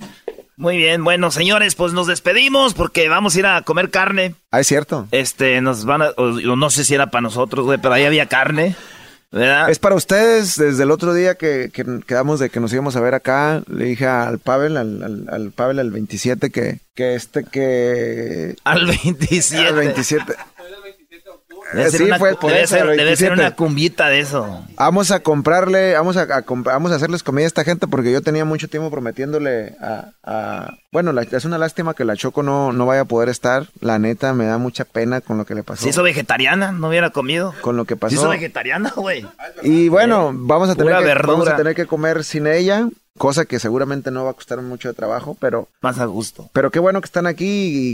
Muy bien, bueno, señores, pues nos despedimos porque vamos a ir a comer carne. Ah, es cierto. Este, nos van a, o- no sé si era para nosotros, güey, pero ahí había carne, ¿verdad? Es para ustedes, desde el otro día que, que quedamos de que nos íbamos a ver acá, le dije al Pavel, al, al, al Pavel, al 27, que, que este, que... Al 27. Al 27. Debe Eh, ser sí, una, fue por debe eso, ser, debe ser 27. una cumbita de eso. Vamos a comprarle, vamos a, vamos a hacerles comida a esta gente porque yo tenía mucho tiempo prometiéndole a, a- bueno, la- es una lástima que la Choco no, no vaya a poder estar. La neta me da mucha pena con lo que le pasó. Si hizo vegetariana, no hubiera comido. Con lo que pasó. hizo vegetariana, güey. Y bueno, vamos a tener Pura que, verdura. vamos a tener que comer sin ella, cosa que seguramente no va a costar mucho de trabajo, pero Más a gusto. pero qué bueno que están aquí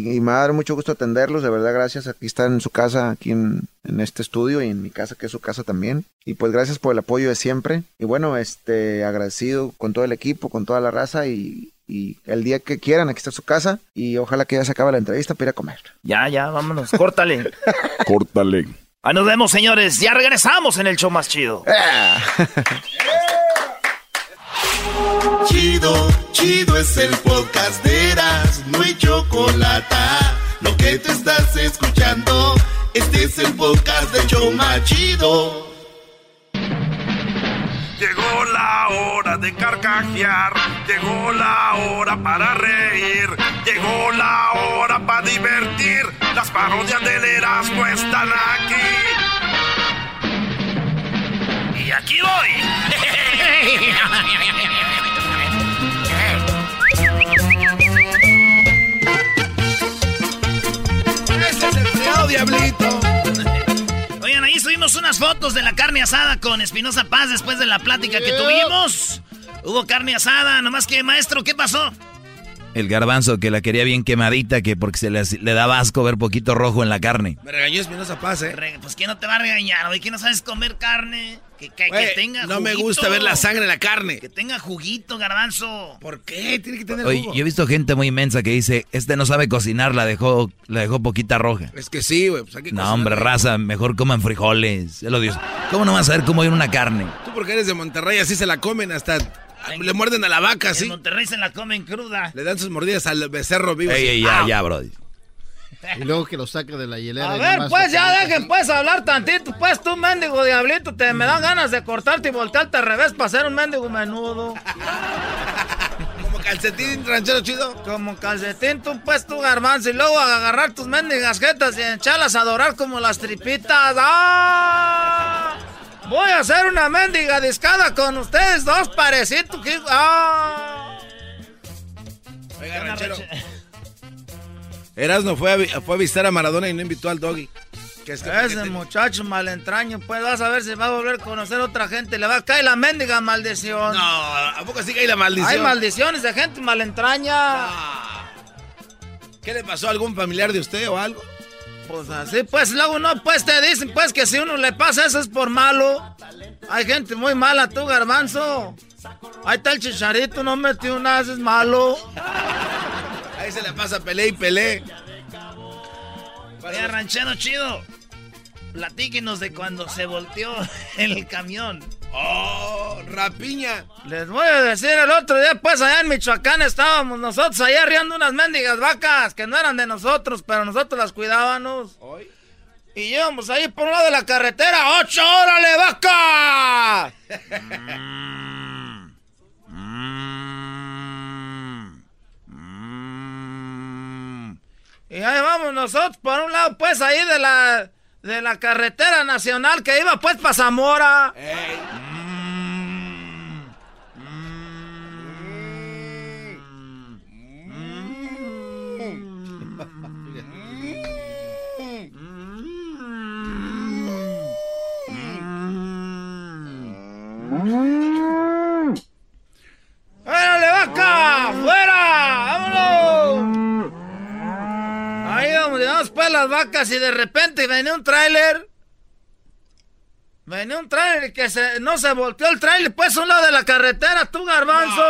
y, y me va a dar mucho gusto atenderlos, de verdad, gracias. Aquí están en su casa, aquí en, en este estudio y en mi casa, que es su casa también. Y pues gracias por el apoyo de siempre. Y bueno, este, agradecido con todo el equipo, con toda la raza y, y el día que quieran, aquí está su casa. Y ojalá que ya se acabe la entrevista para ir a comer. Ya, ya, vámonos, córtale. *laughs* Córtale. Ahí nos vemos, señores. Ya regresamos en el show más chido. *laughs* Chido, chido es el podcast de Eras, no hay chocolate. Lo que te estás escuchando, este es el podcast de Choma Chido. Llegó la hora de carcajear, llegó la hora para reír, llegó la hora para divertir. Las parodias del Erasmo están aquí. Y aquí voy. Ese es el fregado diablito. Subimos unas fotos de la carne asada con Espinosa Paz después de la plática que tuvimos. Hubo carne asada, nomás que, maestro, ¿qué pasó? El garbanzo que la quería bien quemadita, que porque se le, le daba asco ver poquito rojo en la carne. Me regañó Espinosa Paz, ¿eh? Re- Pues ¿quién no te va a regañar, güey? ¿Que no sabes comer carne? Que, que- que Güey, tenga no me gusta ver la sangre en la carne. Que tenga juguito, garbanzo. ¿Por qué? Tiene que tener Oye, jugo. yo he visto gente muy inmensa que dice, este no sabe cocinar, la dejó, la dejó poquita roja. Es que sí, güey. Pues No, hombre, raza, mejor coman frijoles. Es lo Dios. ¿Cómo no vas a saber cómo ir una carne? Tú porque eres de Monterrey, así se la comen hasta... Le muerden a la vaca, En ¿sí? Monterrey se la comen cruda. Le dan sus mordidas al becerro vivo. Ey, ey, ya, ¡Au! ya, brody. Y luego que lo saca de la hielera. A ver, pues ya dejen pues hablar tantito, pues tú mendigo diablito, te me dan ganas de cortarte y voltearte al revés para hacer un mendigo menudo. Como calcetín ranchero chido. Como calcetín, tú pues tú garbanzo y luego agarrar tus mendigas jetas y echarlas a dorar como las tripitas. ¡Ah! Voy a hacer una mendiga discada con ustedes dos parecitos que... ¡Ah! Oiga, ranchero. Erasmo fue a, fue a visitar a Maradona y no invitó al doggy. Que es que- Ese muchacho malentraño, pues vas a ver si va a volver a conocer otra gente. Le va a caer la mendiga maldición. No, ¿a poco sí hay la maldición? Hay maldiciones de gente malentraña. ¿Qué le pasó a algún familiar de usted o algo? Pues así, pues luego no, pues te dicen pues que si uno le pasa eso es por malo. Hay gente muy mala, tú, garbanzo. Ahí está el chicharito, no metió nada, eso es malo. Ahí se le pasa pelea y pelea. Oye, ranchero chido. Platíquenos de cuando se volteó *laughs* el camión. Oh, rapiña. Les voy a decir, el otro día, pues allá en Michoacán estábamos nosotros allá arriando unas mendigas vacas que no eran de nosotros, pero nosotros las cuidábamos. Y íbamos ahí por un lado de la carretera. ¡Ocho, órale, vaca! Y ahí vamos nosotros por un lado, pues ahí de la de la carretera nacional que iba pues para Zamora. ¡Órale, vaca! ¡Fuera! ¡Vámonos! Ahí vamos, llevamos pues las vacas y de repente venía un tráiler. Venía un tráiler que se, no se volteó el tráiler, pues a un lado de la carretera, tú garbanzo.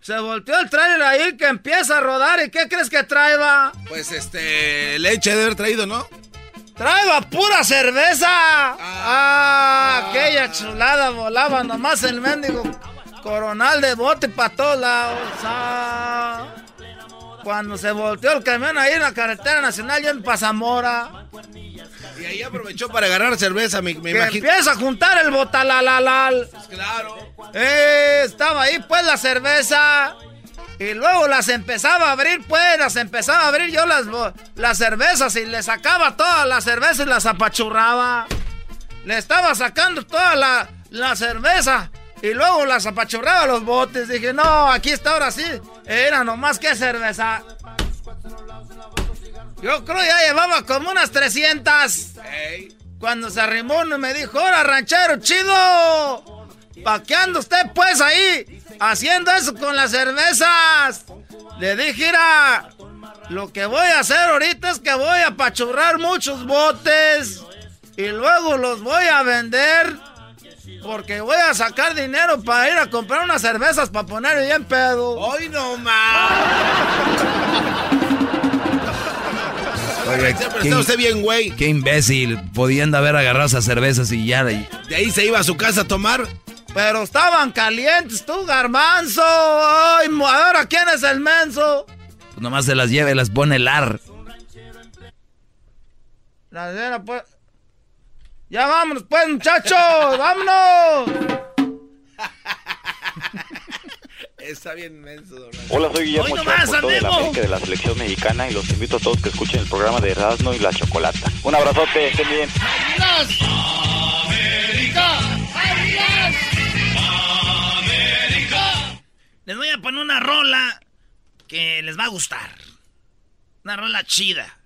Se volteó el tráiler ahí que empieza a rodar. ¿Y qué crees que traeba? Pues este, leche de haber traído, ¿no? ¡Traeba pura cerveza! ¡Ah! aquella chulada volaba nomás el mendigo coronal de bote para todos lados. Ah, cuando se volteó el camión ahí en la carretera nacional, ya en Pazamora. Y ahí aprovechó para agarrar cerveza, me, me Que imagino. empieza a juntar el botalalal. Claro. Eh, estaba ahí pues la cerveza. Y luego las empezaba a abrir, pues, las empezaba a abrir yo las, las cervezas y le sacaba todas las cervezas y las apachurraba. Le estaba sacando toda la, la cerveza y luego las apachurraba los botes. Dije, no, aquí está ahora sí. Era nomás que cerveza. Yo creo ya llevaba como unas 300. Cuando se arrimó uno y me dijo, ¡Hola, ranchero, chido! ¿Pa' qué anda usted pues ahí haciendo eso con las cervezas? Le dije, mira, lo que voy a hacer ahorita es que voy a apachurrar muchos botes y luego los voy a vender porque voy a sacar dinero para ir a comprar unas cervezas para poner bien pedo. ¡Hoy no más! Oye, Pero qué, está usted bien, güey. qué imbécil. Podían haber agarrado esas cervezas y ya. De ahí se iba a su casa a tomar. Pero estaban calientes, tú, garbanzo. Ay, mo- ahora quién es el menso. Pues nomás se las lleva y las pone lar. La nena, pues. Ya vámonos, pues, muchachos. vámonos. *laughs* Está bien menso, don Hola, soy Guillermo Hoy Ochoa, de la. América de la selección mexicana y los invito a todos que escuchen el programa de Erasmo y la Chocolata. Un abrazote, estén bien. Les voy a poner una rola que les va a gustar. Una rola chida.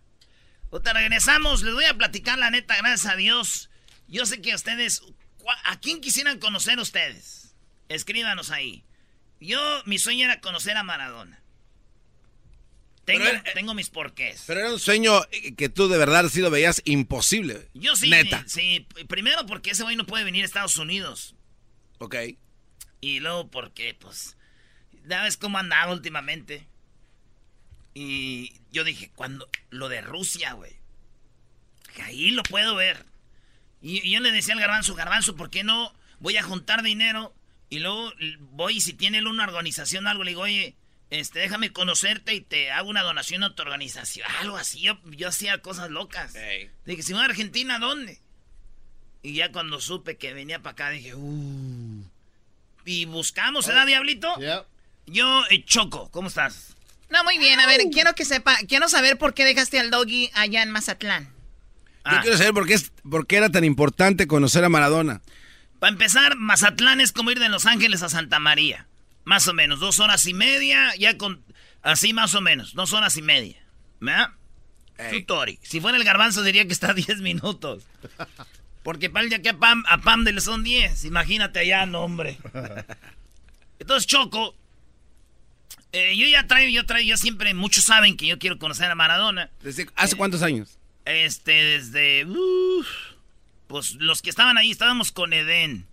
Ahorita regresamos, les voy a platicar la neta, gracias a Dios. Yo sé que ustedes... ¿cuá- ¿A quién quisieran conocer ustedes? Escríbanos ahí. Yo, mi sueño era conocer a Maradona. Tengo, era- tengo mis porqués. Pero era un sueño eh, que tú de verdad sí lo veías imposible. Yo sí, Neta. sí. Primero porque ese güey no puede venir a Estados Unidos. Ok. Y luego porque, pues, ya ves cómo andaba últimamente. Y yo dije, cuando lo de Rusia, güey. que Ahí lo puedo ver. Y, yo le decía al garbanzo, garbanzo, ¿por qué no voy a juntar dinero? Y luego voy y si tiene él una organización o algo, le digo, oye, este, déjame conocerte y te hago una donación a tu organización. Algo así, yo, yo hacía cosas locas. Dije, si voy a Argentina, ¿dónde? Y ya cuando supe que venía para acá, dije, uh. Y buscamos, ¿verdad, Diablito? Yo, eh, Choco, ¿cómo estás? No, muy bien. A ver, quiero que sepa, quiero saber por qué dejaste al doggy allá en Mazatlán. Ah. Yo quiero saber por qué, es, por qué era tan importante conocer a Maradona. Para empezar, Mazatlán es como ir de Los Ángeles a Santa María. Más o menos, dos horas y media, ya con... Así más o menos, dos horas y media. ¿Verdad? Tutori. Si fuera el garbanzo diría que está *laughs* a 10 minutos. Porque para el día que a Pam, a Pam de son 10. Imagínate allá, no, hombre. *laughs* Entonces, Choco, eh, yo ya traigo, yo traigo, yo siempre, muchos saben que yo quiero conocer a Maradona. ¿Desde hace cuántos años? Este, desde. pues los que estaban ahí, estábamos con Edén.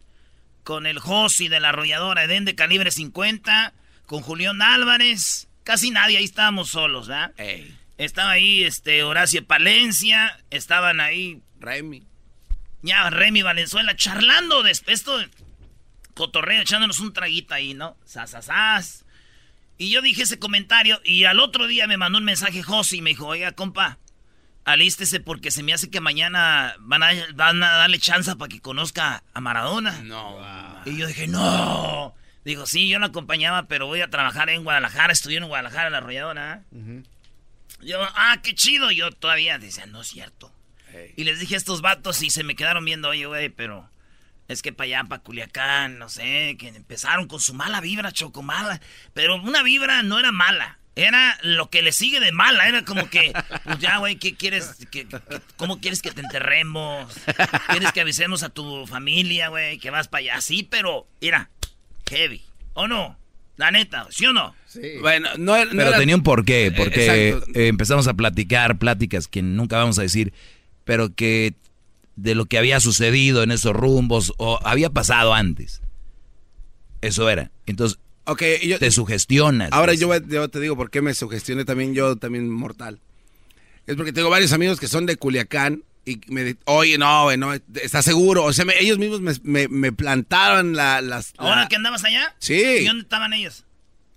Con el Josi de la arrolladora, Edén de calibre 50. Con Julián Álvarez. Casi nadie, ahí estábamos solos, ¿ah? Estaba ahí este, Horacio Palencia. Estaban ahí. Remy. Ya, Remy Valenzuela charlando de esto. cotorreo, echándonos un traguito ahí, ¿no? Sasasas. Y yo dije ese comentario y al otro día me mandó un mensaje Josi y me dijo, oiga, compa, alístese porque se me hace que mañana van a, van a darle chance para que conozca a Maradona. No. Y yo dije, no. Digo, sí, yo lo acompañaba, pero voy a trabajar en Guadalajara, estudié en Guadalajara, en la arrolladora. Yo, ah, qué chido. Yo todavía decía, no es cierto. Y les dije a estos vatos y se me quedaron viendo, oye, güey, pero es que para allá, para Culiacán, no sé, que empezaron con su mala vibra, chocomala. Pero una vibra no era mala. Era lo que le sigue de mala. Era como que, pues ya, güey, ¿qué quieres? ¿Qué, qué- cómo quieres que te enterremos? ¿Quieres que avisemos a tu familia, güey, que vas para allá? Sí, pero, mira, heavy. ¿O no? La neta, ¿sí o no? Bueno, no, era- no Pero era- tenía un porqué, porque exacto. eh, empezamos a platicar, pláticas que nunca vamos a decir, pero que de lo que había sucedido en esos rumbos o había pasado antes. Eso era. Entonces, Ok, yo- te sugestionas. Ahora yo, te digo por qué me sugestioné también yo, también mortal. Es porque tengo varios amigos que son de Culiacán y me di- oye, no, güey, no, ¿estás seguro? O sea, me- ellos mismos me, me- me plantaron la, las... la- ¿Ahora que andabas allá? Sí. ¿Y dónde estaban ellos?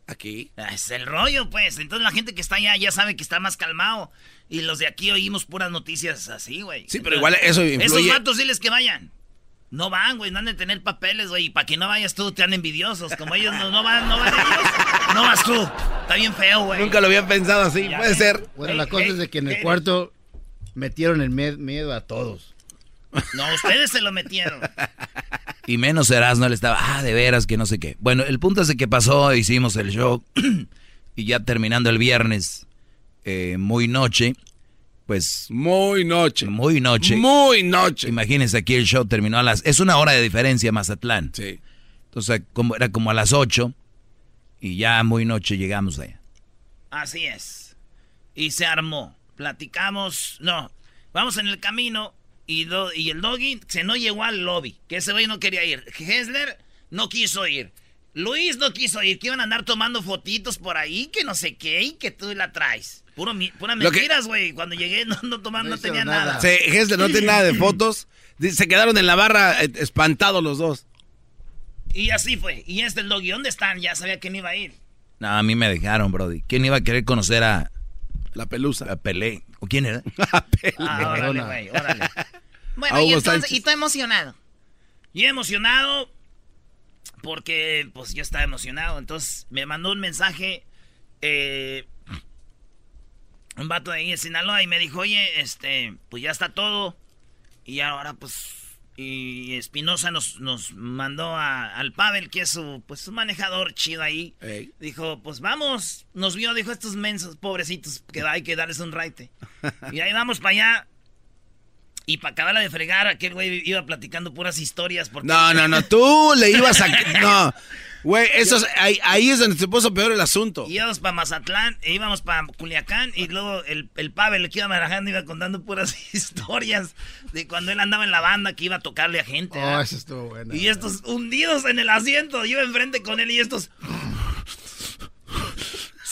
Aquí. Ah, Es el rollo, pues. Entonces la gente que está allá ya sabe que está más calmado. Y los de aquí oímos puras noticias así, güey. Sí, pero igual eso influye. Esos vatos diles que vayan. No van, güey, no han de tener papeles, güey. Y para que no vayas tú, te han envidiosos. Como ellos no, no van, no van ellos. No vas tú. Está bien feo, güey. Nunca lo había pensado así, Ya puede ves. ser. Bueno, la cosa es de que en el cuarto metieron el miedo a todos. No, ustedes se lo metieron. *laughs* Y menos Erasmo, él estaba, ah, de veras, que no sé qué. Bueno, el punto es de que pasó, hicimos el show, *clears throat* y ya terminando el viernes, eh, muy noche, pues... Muy noche. Muy noche. Muy noche. Imagínense, aquí el show terminó a las... Es una hora de diferencia, Mazatlán. Sí. Entonces, como, era como a las 8, y ya muy noche llegamos allá. Así es. Y se armó. Platicamos. No. Vamos en el camino. Y, do- y el doggy se no llegó al lobby. Que ese güey no quería ir. Hessler no quiso ir. Luis no quiso ir. Que iban a andar tomando fotitos por ahí. Que no sé qué. Y que tú la traes. Puro, mi- que- mentiras, güey. Cuando llegué no, no tomando, no, tenía nada. Sí, Hessler no tiene nada de fotos. Se quedaron en la barra eh, espantados los dos. Y así fue. Y este el doggy. ¿Dónde están? Ya sabía que no iba a ir. No, a mí me dejaron, Brody. ¿Quién iba a querer conocer a... La pelusa. A Pelé. ¿O quién era? *laughs* Ah, órale, güey. Órale. *laughs* Bueno, A y entonces, Sánchez. y tú emocionado. Y emocionado porque pues yo estaba emocionado. Entonces me mandó un mensaje eh, un vato de ahí de Sinaloa y me dijo, oye, este, pues ya está todo. Y ahora pues... Y Espinosa nos, nos mandó a- al Pavel, que es su, pues, su manejador chido ahí. Dijo, pues vamos. Nos vio, dijo, estos mensos, pobrecitos, que hay que darles un raite. *laughs* Y ahí vamos para allá. Y para acabarla de fregar, aquel güey iba platicando puras historias. Porque... No, no, no, tú le ibas a... No, güey, eso es- ahí, ahí es donde se puso peor el asunto. Íbamos para Mazatlán, e íbamos para Culiacán y luego el, el Pavel que iba manejando iba contando puras *laughs* historias de cuando él andaba en la banda que iba a tocarle a gente. Oh, ¿verdad? eso estuvo bueno. Y estos hundidos en el asiento, yo enfrente con él y estos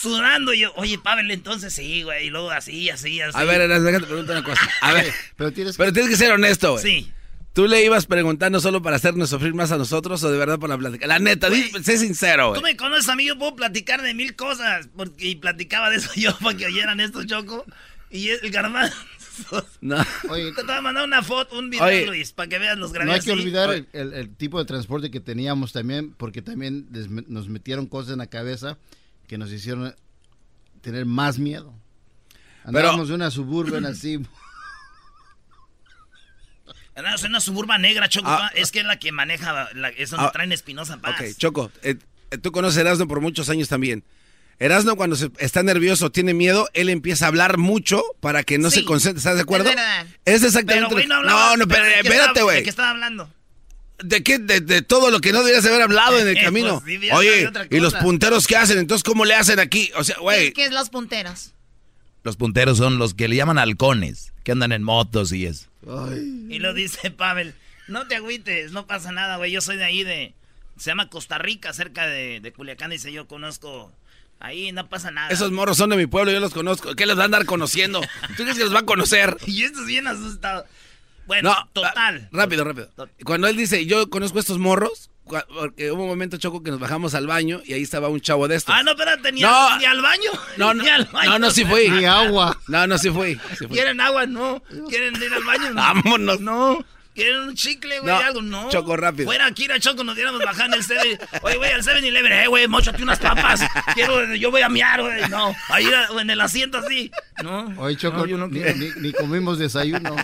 sudando. Y yo, oye, Pavel, entonces sí, güey. Y luego así, así, así. A ver, déjate preguntar una cosa. A ver, *laughs* pero tienes, que ser honesto, güey. Sí. ¿Tú le ibas preguntando solo para hacernos sufrir más a nosotros o de verdad para platicar? La neta, di- sé sincero, Tú güey. me conoces a mí, yo puedo platicar de mil cosas. Porque, y platicaba de eso *laughs* yo para que oyeran esto, Choco. Y el garbanzo. *laughs* No. Oye, Te estaba mandando una foto, un video, Oye, Luis, para que veas los grabé No hay que así. olvidar el, el- el tipo de transporte que teníamos también, porque también les nos metieron cosas en la cabeza que nos hicieron tener más miedo. Andábamos en una suburban así. *clears throat* Andamos en una suburba negra, Choco. Ah. es que es la que maneja, la, es donde Ah. traen Espinosa Paz. Ok, Choco, eh, tú conoces a Erasmo por muchos años también. Erasmo cuando se- está nervioso, tiene miedo, él empieza a hablar mucho para que no Sí, se concentre. ¿Estás de acuerdo? es verdad. Es exactamente. Pero, no no, no, pero pero, ¿de qué espérate, güey. ¿De qué estaba hablando? ¿De qué? De, de todo lo que no deberías haber hablado en el *laughs* Eh, camino. pues, sí, ya Oye, y los punteros qué hacen, entonces ¿cómo le hacen aquí? O sea, güey. ¿Qué es los punteros? Los punteros son los que le llaman halcones, que andan en motos y eso. Y lo dice Pavel, no te agüites, no pasa nada, güey. Yo soy de ahí de... Se llama Costa Rica, cerca de, de Culiacán. Dice, yo conozco... Ahí no pasa nada. Esos morros son de mi pueblo, yo los conozco. ¿Qué les va a andar conociendo? ¿Tú crees que los va a conocer? *laughs* Y esto es bien asustado. Bueno, No, total. Rápido, rápido. Cuando él dice, yo conozco estos morros, porque hubo un momento, Choco, que nos bajamos al baño y ahí estaba un chavo de estos. Ah, no, espérate, ni, No. al, ni al baño. *laughs* No, *laughs* no, Ni al baño. no, no, sí fui. Ni agua. No, no, sí fui. sí fui. ¿Quieren agua? No. ¿Quieren ir al baño? No. Vámonos. No. ¿Quieren un chicle, güey? No, algo? No. Choco, rápido. Fuera aquí, a Choco, nos diéramos bajar en el 7. Oye, güey, al 7-Eleven, eh, güey, mochate unas papas. Quiero, yo voy a miar, güey. No. Ahí en el asiento así. No. Oye, Choco, No, yo no ni, quiero. ni- ni comimos desayuno.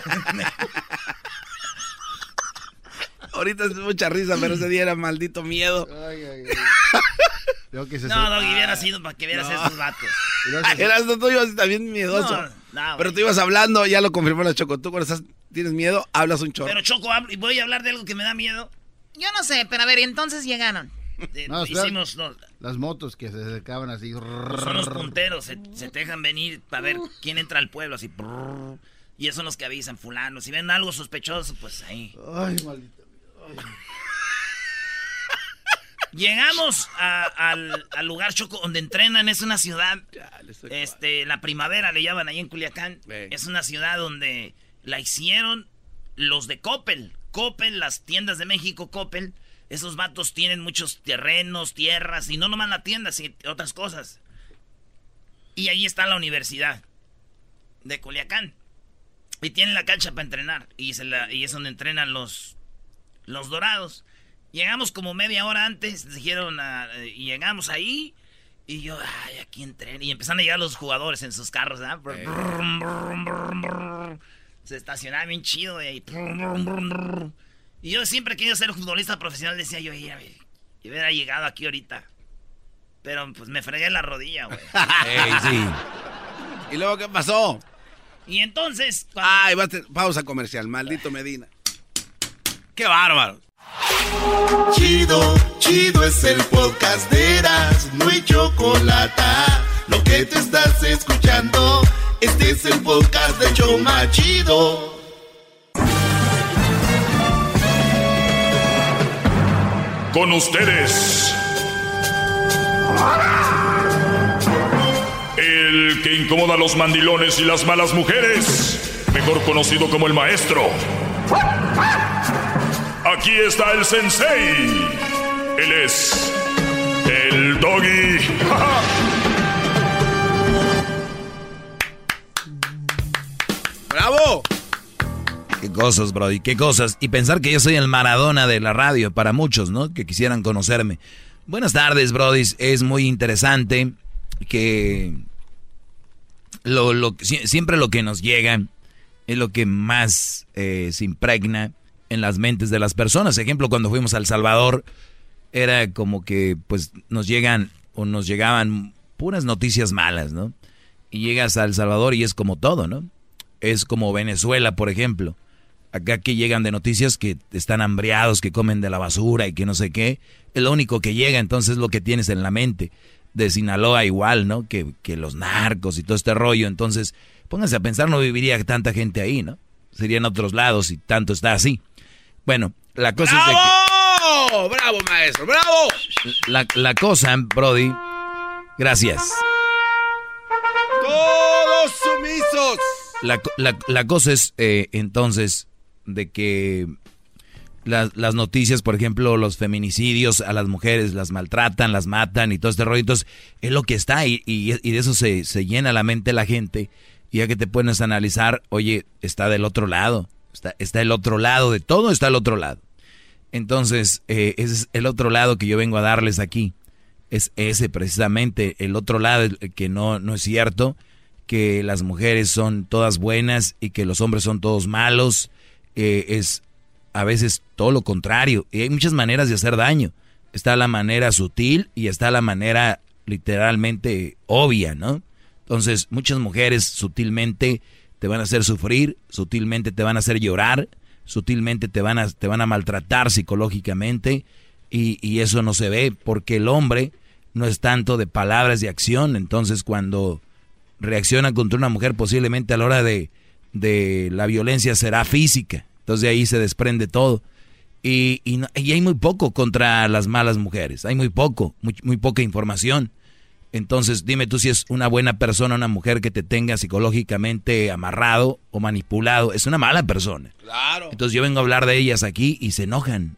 Ahorita es mucha risa, pero ese día era maldito miedo. Creo que se- No, no, hubiera sido para que vieras No. esos vatos. Eras tú ibas también miedoso. No, no, pero tú ibas hablando, ya lo confirmó la Choco. Tú cuando estás, tienes miedo, hablas un chorro. Pero Choco, hablo- y voy a hablar de algo que me da miedo. Yo no sé, pero a ver, ¿y entonces llegaron. Eh, No, espera. hicimos, no, Las motos que se acercaban así. son los punteros, se, dejan venir para ver quién entra al pueblo, así. brrr, y esos son los que avisan, fulano. Si ven algo sospechoso, pues ahí. Ay, maldito. *laughs* Llegamos a- al, al lugar Choco donde entrenan, es una ciudad, este, la primavera le llaman ahí en Culiacán. Es una ciudad donde la hicieron los de Coppel. Coppel, las tiendas de México, Coppel. Esos vatos tienen muchos terrenos, tierras, y no nomás la tienda, sino otras cosas. Y ahí está la universidad de Culiacán. Y tienen la cancha para entrenar. Y, se la- y es donde entrenan los, los dorados. Llegamos como media hora antes, dijeron, ah, eh, y llegamos ahí. Y yo, ay, aquí entreno. Y empezaron a llegar los jugadores en sus carros, ¿verdad? Brr, brum, brum, brum, brum. Se estacionaba bien chido, brum. Y yo siempre querido ser futbolista profesional. Decía yo, "Ey, a ver, yo hubiera llegado aquí ahorita. Pero pues me fregué la rodilla, güey. *laughs* Sí. ¿Y luego qué pasó? Y entonces. Ay, va a tener- pausa comercial, maldito Medina. ¡Qué bárbaro! Chido, chido es el podcast de Eras, no hay chocolate. Lo que te estás escuchando, este es el podcast de Choma Chido. Con ustedes. El que incomoda a los mandilones y las malas mujeres. Mejor conocido como el maestro. Aquí está el sensei. Él es el doggy. *laughs* ¡Bravo! Qué cosas, Brody, qué cosas. Y pensar que yo soy el Maradona de la radio para muchos, ¿no? Que quisieran conocerme. Buenas tardes, Brody. Es muy interesante que lo, lo- sie- siempre lo que nos llega es lo que más eh, se impregna en las mentes de las personas. Ejemplo, cuando fuimos a El Salvador, era como que pues nos llegan o nos llegaban puras noticias malas, ¿no? Y llegas a El Salvador y es como todo, ¿no? Es como Venezuela, por ejemplo. Acá que llegan de noticias que están hambriados, que comen de la basura y que no sé qué. Es lo único que llega, entonces es lo que tienes en la mente. De Sinaloa igual, ¿no? Que, que los narcos y todo este rollo. Entonces, pónganse a pensar, no viviría tanta gente ahí, ¿no? Sería en otros lados y tanto está así. Bueno, la cosa es de que... ¡Bravo! ¡Bravo, maestro! ¡Bravo! La, la cosa, Brody... Gracias. ¡Todos sumisos! La, la- la cosa es eh, entonces de que las, las noticias, por ejemplo, los feminicidios a las mujeres las maltratan, las matan y todo este rollo. Entonces, es lo que está y, y- y de eso se, se llena la mente la gente. Y ya que te pones a analizar, oye, está del otro lado. Está, está el otro lado de todo, está el otro lado. Entonces, eh, ese es el otro lado que yo vengo a darles aquí. Es ese precisamente, el otro lado que no, no es cierto, que las mujeres son todas buenas y que los hombres son todos malos. eh, es a veces todo lo contrario. Y hay muchas maneras de hacer daño. Está la manera sutil y está la manera literalmente obvia, ¿no? Entonces, muchas mujeres sutilmente te van a hacer sufrir, sutilmente te van a hacer llorar, sutilmente te van a, te van a maltratar psicológicamente y, y eso no se ve porque el hombre no es tanto de palabras de acción. Entonces, cuando reacciona contra una mujer, posiblemente a la hora de, de la violencia será física. Entonces, de ahí se desprende todo. Y, y, no- y hay muy poco contra las malas mujeres, hay muy poco, muy, muy poca información. Entonces, dime tú si es una buena persona, una mujer que te tenga psicológicamente amarrado o manipulado. Es una mala persona. Claro. Entonces yo vengo a hablar de ellas aquí y se enojan.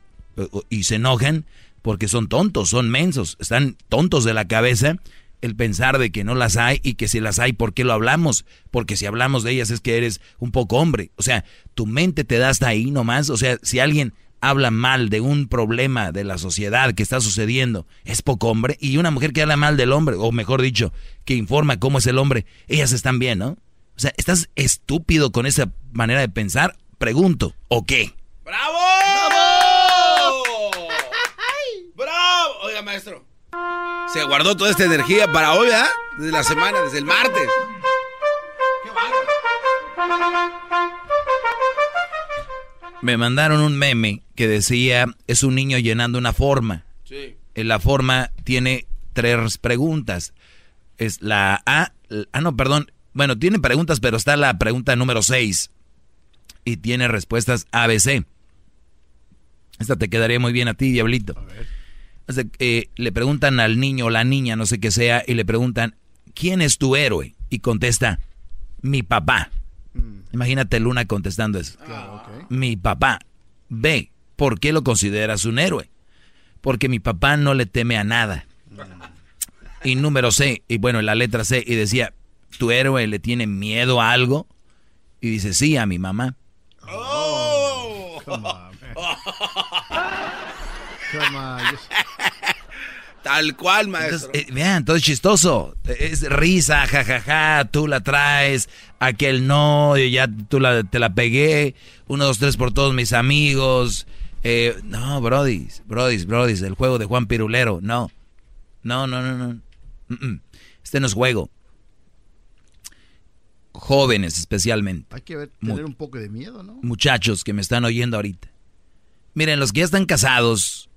y se enojan porque son tontos, son mensos, están tontos de la cabeza el pensar de que no las hay y que si las hay, ¿por qué lo hablamos? Porque si hablamos de ellas es que eres un poco hombre. O sea, tu mente te da hasta ahí nomás. O sea, si alguien habla mal de un problema de la sociedad que está sucediendo, es poco hombre. Y una mujer que habla mal del hombre, o mejor dicho, que informa cómo es el hombre, ellas están bien, ¿no? O sea, ¿estás estúpido con esa manera de pensar? Pregunto, ¿o qué? ¡Bravo! ¡Bravo! Oiga, maestro. Se guardó toda esta energía para hoy, ¿ah? Desde la semana, desde el martes. ¡Qué Me mandaron un meme que decía, es un niño llenando una forma. Sí. En la forma tiene tres preguntas. Es la A, ah no, perdón. Bueno, tiene preguntas, pero está la pregunta número 6. Y tiene respuestas ABC. Esta te quedaría muy bien a ti, diablito. A ver. Eh, le preguntan al niño o la niña, no sé qué sea, y le preguntan, ¿quién es tu héroe? Y contesta, mi papá. Mm. Imagínate Luna contestando eso. Ah, mi papá. B, ¿por qué lo consideras un héroe? Porque mi papá no le teme a nada. Y número C, y bueno, la letra C, y decía, ¿tu héroe le tiene miedo a algo? Y dice, sí, a mi mamá. Oh, *laughs* *laughs* Tal cual, maestro. Entonces, eh, vean, todo es chistoso. Es risa, jajaja, tú la traes, aquel no, yo ya tú la, te la pegué, uno, dos, tres por todos mis amigos. Eh, no, brodis, brodis, brodis, el juego de Juan Pirulero, no. No, no, no, no. Este no es juego. Jóvenes especialmente. Hay que tener un poco de miedo, ¿no? Muchachos que me están oyendo ahorita. Miren, los que ya están casados,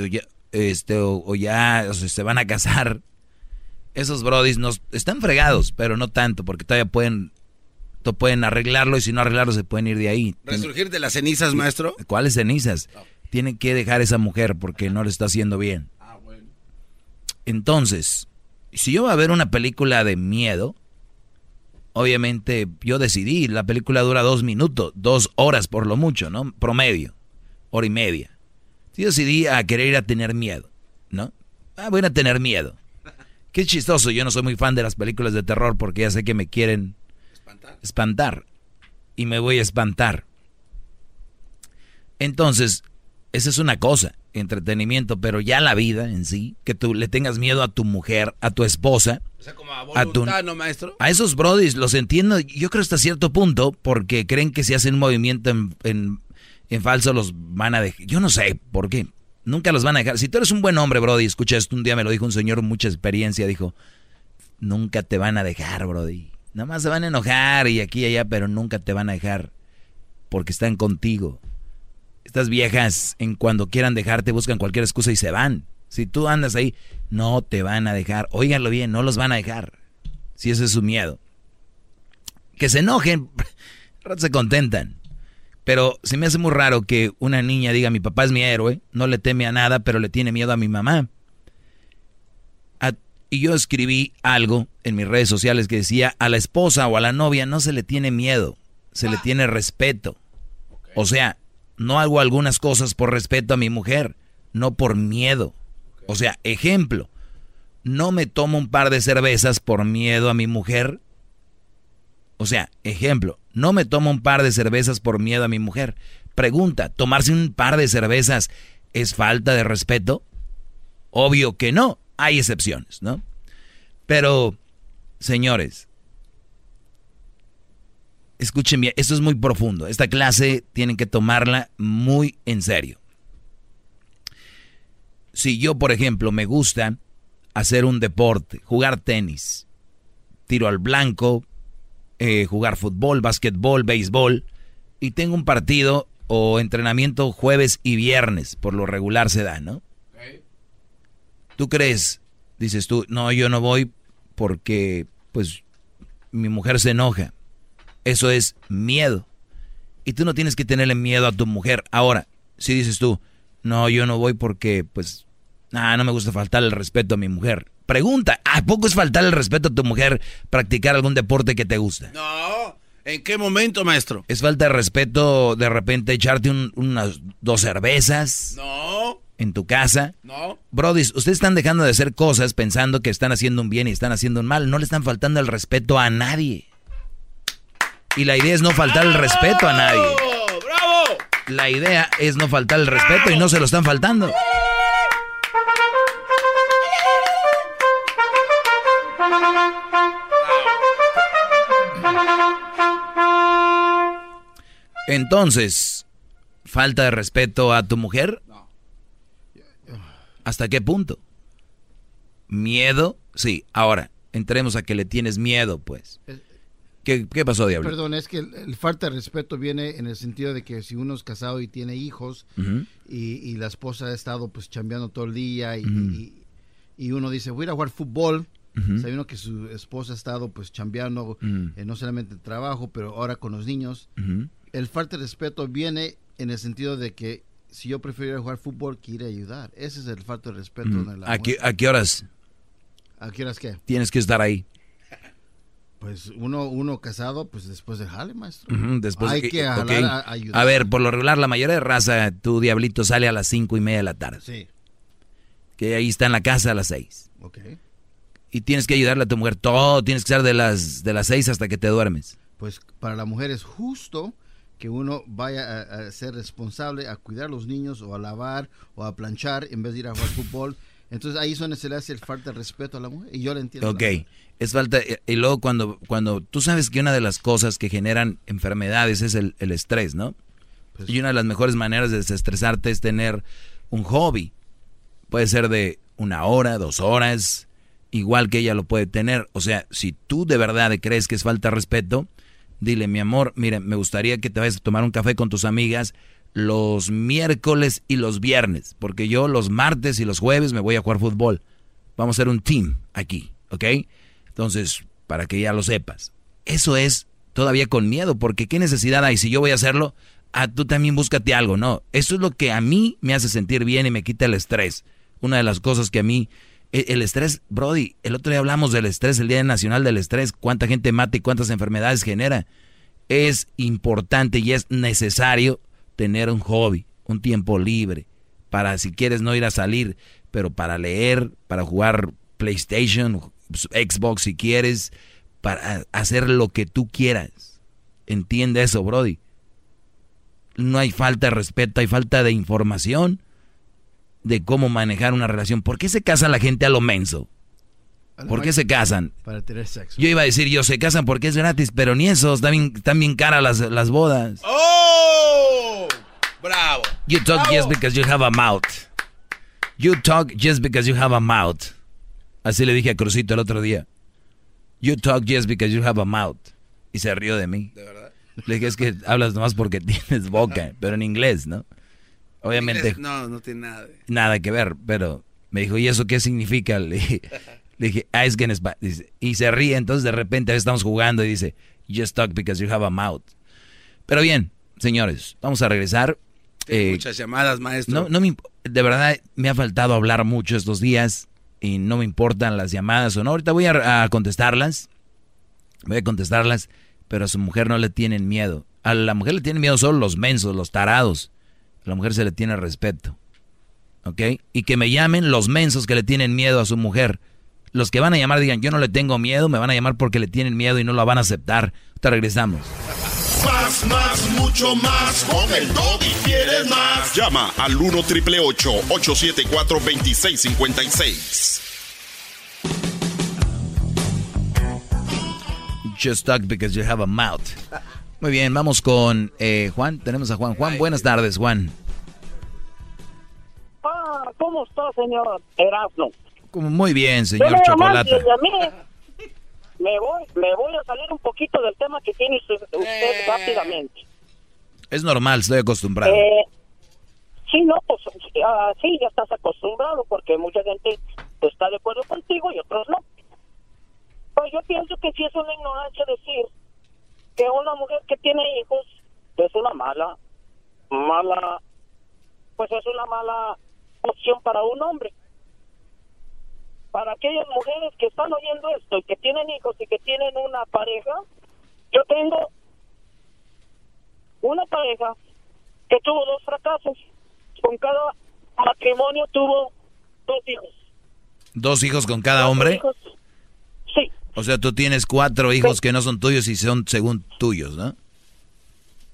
o ya, este, o, ya se van a casar, esos brodis nos, están fregados, pero no tanto, porque todavía pueden, pueden arreglarlo y si no arreglarlo se pueden ir de ahí. ¿Resurgir de las cenizas, maestro? ¿Cuáles cenizas? Tienen que dejar esa mujer porque no le está haciendo bien. Ah, bueno. Entonces, si yo voy a ver una película de miedo, obviamente yo decidí, la película dura dos minutos, dos horas por lo mucho, ¿no? Promedio, hora y media. Yo decidí a querer ir a tener miedo, ¿no? Ah, voy a tener miedo. *laughs* Qué chistoso, yo no soy muy fan de las películas de terror porque ya sé que me quieren espantar. espantar y me voy a espantar. Entonces, esa es una cosa, entretenimiento, pero ya la vida en sí, que tú le tengas miedo a tu mujer, a tu esposa. O sea, como a, voluntad, ¿no, maestro? A esos brodis los entiendo, yo creo hasta cierto punto, porque creen que si hacen movimiento en en falso los van a dejar. Yo no sé por qué. Nunca los van a dejar. Si tú eres un buen hombre, Brody, escucha esto. Un día me lo dijo un señor mucha experiencia. Dijo: Nunca te van a dejar, Brody. Nada más se van a enojar y aquí y allá, pero nunca te van a dejar. Porque están contigo. Estas viejas, en cuando quieran dejarte, buscan cualquier excusa y se van. Si tú andas ahí, no te van a dejar. Óiganlo bien, no los van a dejar. Si ese es su miedo. Que se enojen, *laughs* se contentan. Pero se me hace muy raro que una niña diga, mi papá es mi héroe, no le teme a nada, pero le tiene miedo a mi mamá. y yo escribí algo en mis redes sociales que decía, a la esposa o a la novia no se le tiene miedo, se le tiene respeto. O sea, no hago algunas cosas por respeto a mi mujer, no por miedo. O sea, ejemplo, no me tomo un par de cervezas por miedo a mi mujer. O sea, ejemplo, no me tomo un par de cervezas por miedo a mi mujer. Pregunta, ¿tomarse un par de cervezas es falta de respeto? Obvio que no, hay excepciones, ¿no? Pero, señores, escuchen bien, esto es muy profundo. Esta clase tienen que tomarla muy en serio. Si yo, por ejemplo, me gusta hacer un deporte, jugar tenis, tiro al blanco, eh, jugar fútbol, básquetbol, béisbol, y tengo un partido o entrenamiento jueves y viernes, por lo regular se da, ¿no? ¿Tú crees? Dices tú, no, yo no voy porque, pues, mi mujer se enoja. Eso es miedo. Y tú no tienes que tenerle miedo a tu mujer. Ahora, si dices tú, no, yo no voy porque, pues, ah, no me gusta faltar el respeto a mi mujer. Pregunta, ¿a poco es faltar el respeto a tu mujer practicar algún deporte que te gusta? No, ¿En qué momento, maestro? Es falta de respeto de repente echarte unas dos cervezas. No. En tu casa. No. Brody, ustedes están dejando de hacer cosas pensando que están haciendo un bien y están haciendo un mal. No le están faltando el respeto a nadie. Y la idea es no faltar el respeto a nadie. ¡Bravo! La idea es no faltar el respeto y no se lo están faltando. Entonces, ¿falta de respeto a tu mujer? ¿Hasta qué punto? ¿Miedo? Sí, ahora, entremos a que le tienes miedo, pues. ¿Qué, pasó, Diablo? Perdón, es que el, falta de respeto viene en el sentido de que si uno es casado y tiene hijos y, la esposa ha estado pues chambeando todo el día y, uno dice, voy a ir a jugar fútbol, sabiendo que su esposa ha estado pues chambeando eh, no solamente el trabajo, pero ahora con los niños. El falta de respeto viene en el sentido de que si yo prefiero ir a jugar fútbol que ir a ayudar. Ese es el falta de respeto. ¿A, qué, ¿A qué horas? ¿A qué horas qué? Tienes que estar ahí. Pues uno, uno casado, pues después de jale, maestro. después Hay que, a, ayudar. A ver, por lo regular, la mayoría de raza, tu diablito sale a las cinco y media de la tarde. Sí. Que ahí está en la casa a las seis. Ok. Y tienes que ayudarle a tu mujer todo, tienes que estar de las, de las seis hasta que te duermes. Pues para la mujer es justo que uno vaya a, ser responsable, a cuidar a los niños o a lavar o a planchar en vez de ir a jugar fútbol. Entonces ahí es donde se le hace el falta de respeto a la mujer. Y yo lo entiendo. Ok, es falta. Y luego cuando, cuando tú sabes que una de las cosas que generan enfermedades es el, estrés, ¿no? Pues y una de las mejores maneras de desestresarte es tener un hobby. Puede ser de una hora, dos horas, igual que ella lo puede tener. O sea, si tú de verdad crees que es falta de respeto, dile, mi amor, mire, me gustaría que te vayas a tomar un café con tus amigas los miércoles y los viernes, porque yo los martes y los jueves me voy a jugar fútbol. Vamos a ser un team aquí, ¿ok? Entonces, para que ya lo sepas. Eso es todavía con miedo, porque ¿qué necesidad hay? Si yo voy a hacerlo, ah, tú también búscate algo, ¿no? Eso es lo que a mí me hace sentir bien y me quita el estrés. Una de las cosas que a mí el estrés, Brody, el otro día hablamos del estrés, el Día Nacional del Estrés, cuánta gente mata y cuántas enfermedades genera. Es importante y es necesario tener un hobby, un tiempo libre, para si quieres no ir a salir, pero para leer, para jugar PlayStation, Xbox si quieres, para hacer lo que tú quieras. Entiende eso, Brody. No hay falta de respeto, hay falta de información de cómo manejar una relación. ¿Por qué se casa la gente a lo menso? ¿Por qué se casan? Para tener sexo. Yo iba a decir, yo se casan porque es gratis, pero ni eso, están bien, están bien caras las, las bodas. ¡Oh! ¡Bravo! You talk just because you have a mouth. You talk just because you have a mouth. Así le dije a Crucito el otro día. You talk just because you have a mouth. Y se rió de mí. ¿De verdad? Le dije, es que hablas nomás porque *laughs* tienes boca, pero en inglés, ¿no? Obviamente. No, no tiene nada. Nada que ver, pero me dijo, ¿y eso qué significa? Le dije, *laughs* le dije ah, que Y se ríe, entonces de repente estamos jugando y dice, just talk because you have a mouth. Pero bien, señores, vamos a regresar. Eh, muchas llamadas, maestro. No, no me, de verdad, me ha faltado hablar mucho estos días y no me importan las llamadas o no. Ahorita voy a, a contestarlas. Voy a contestarlas, pero a su mujer no le tienen miedo. A la mujer le tienen miedo solo los mensos, los tarados. A la mujer se le tiene respeto. ¿Ok? Y que me llamen los mensos que le tienen miedo a su mujer. Los que van a llamar digan, yo no le tengo miedo, me van a llamar porque le tienen miedo y no lo van a aceptar. Te regresamos. Más, más, mucho más. Con el y quieres más. Llama al 1 triple 874 2656. Just talk because you have a mouth. Muy bien, vamos con eh, Juan. Tenemos a Juan. Juan, buenas tardes, Juan. Ah, ¿cómo está, señor Erasmo? Muy bien, señor Chocolate. me voy, me voy a salir un poquito del tema que tiene usted, eh. rápidamente. Es normal, estoy acostumbrado. Eh, sí, no, pues uh, sí, ya estás acostumbrado porque mucha gente está de acuerdo contigo y otros no. Pues yo pienso que sí es una ignorancia decir que una mujer que tiene hijos es una mala, mala, pues es una mala opción para un hombre. Para aquellas mujeres que están oyendo esto y que tienen hijos y que tienen una pareja, yo tengo una pareja que tuvo dos fracasos. Con cada matrimonio tuvo dos hijos. ¿Dos hijos con cada hombre? Hijos. Sí. O sea, tú tienes cuatro hijos que no son tuyos y son según tuyos, ¿no?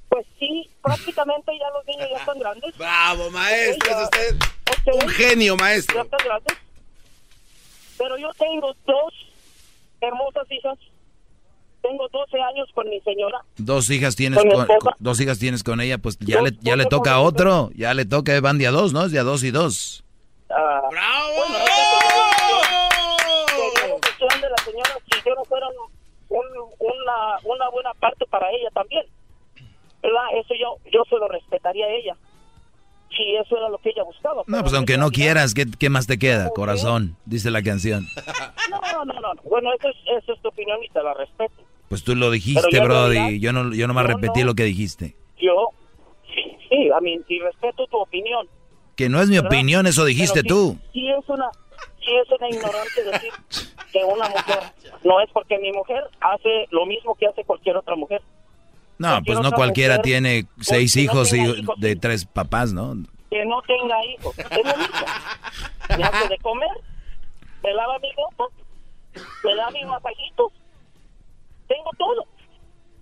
Pues sí, prácticamente ya los niños ya están grandes. Bravo, maestro, es usted ok. un genio, Ya maestro. están grandes. Pero yo tengo dos hermosas hijas. Tengo 12 años con mi señora. Dos hijas tienes Con dos hijas tienes con ella, pues ya Dos- le ya le toca a otro, ya le toca van de a dos, ¿no? Es de a dos y dos. Ah, Bueno, esa sería cuestión de la señora si yo no fuera un- una, una buena parte para ella también. ¿Verdad? Eso yo, yo se lo respetaría a ella. Si eso era lo que ella buscaba. No, pues aunque no quieras, ¿qué, qué más te queda? Corazón, dice la canción. *laughs* No, no, no, no. Bueno, eso es, eso es tu opinión y te la respeto. Pues tú lo dijiste, Brody, yo no yo nomás yo repetí no- lo que dijiste. Yo, sí, sí, a mí, y respeto tu opinión. Que no es mi ¿verdad? opinión, eso dijiste Pero sí- tú. Sí es una, sí es una ignorante decir *laughs* una mujer *laughs* no es porque mi mujer hace lo mismo que hace cualquier otra mujer. No, Cualquier pues no cualquiera mujer, tiene seis no hijos y hijos, de tres papás, ¿no? Que no tenga hijos, es lo mismo. Me hace de comer, me lava mi ropa, me da mis masajitos, tengo todo.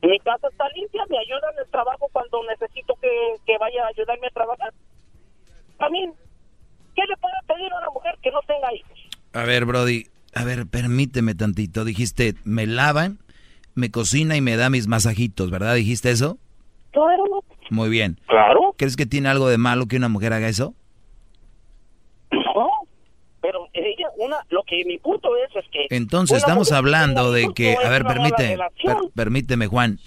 Mi casa está limpia, me ayuda en el trabajo cuando necesito que, que vaya a ayudarme a trabajar. También, ¿qué le puede pedir a una mujer que no tenga hijos? A ver, Brody, a ver, permíteme tantito. Dijiste, me lavan, me cocina y me da mis masajitos, ¿verdad? ¿Dijiste eso? Claro, Muy bien. Claro. ¿Crees que tiene algo de malo que una mujer haga eso? no, pero ella, una, lo que mi punto es, es que... Entonces estamos hablando de que, a ver, una mala permite, relación. per- permíteme, Juan.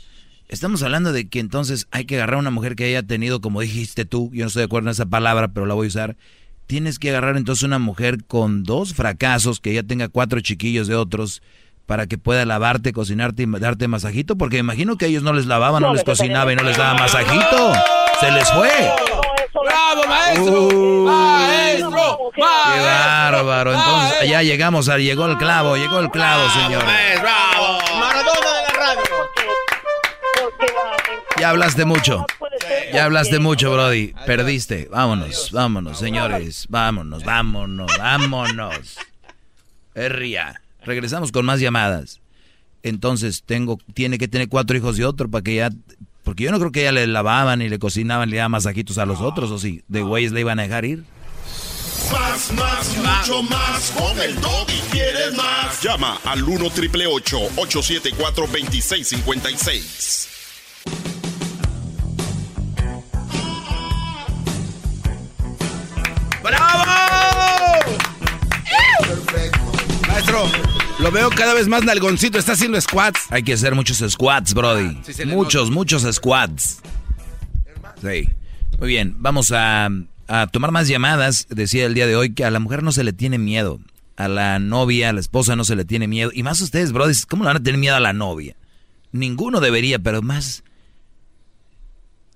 Estamos hablando de que entonces hay que agarrar a una mujer que haya tenido, como dijiste tú, yo no estoy de acuerdo en esa palabra, pero la voy a usar. Tienes que agarrar entonces una mujer con dos fracasos, que ya tenga cuatro chiquillos de otros, para que pueda lavarte, cocinarte y darte masajito, porque imagino que a ellos no les lavaba, no, No, les cocinaba y no les daba masajito. Se les fue. ¡Bravo, maestro! Uh. ¡Maestro! Qué bárbaro. Entonces, ya llegamos, a- llegó el clavo, llegó el clavo, señores. ¡Bravo! Maradona de la radio. Ya hablaste mucho. Ya hablaste mucho, Brody. Perdiste. Vámonos, vámonos, señores. Vámonos, vámonos, vámonos. Herria. Regresamos con más llamadas. Entonces, tengo, tiene que tener cuatro hijos y otro para que ya. Porque yo no creo que ella le lavaban y le cocinaban, le daban masajitos a los otros, o sí. De güeyes le iban a dejar ir. Más, más, mucho más. Con el doggy quieres más. Llama al 1 triple 874 2656. ¡Bravo! Maestro, lo veo cada vez más nalgoncito, está haciendo squats. Hay que hacer muchos squats, Brody. sí le muchos, muchos squats. Sí. Muy bien, vamos a, a tomar más llamadas. Decía el día de hoy que a la mujer no se le tiene miedo. A la novia, a la esposa no se le tiene miedo. Y más ustedes, Brody, ¿cómo le van a tener miedo a la novia? Ninguno debería, pero más...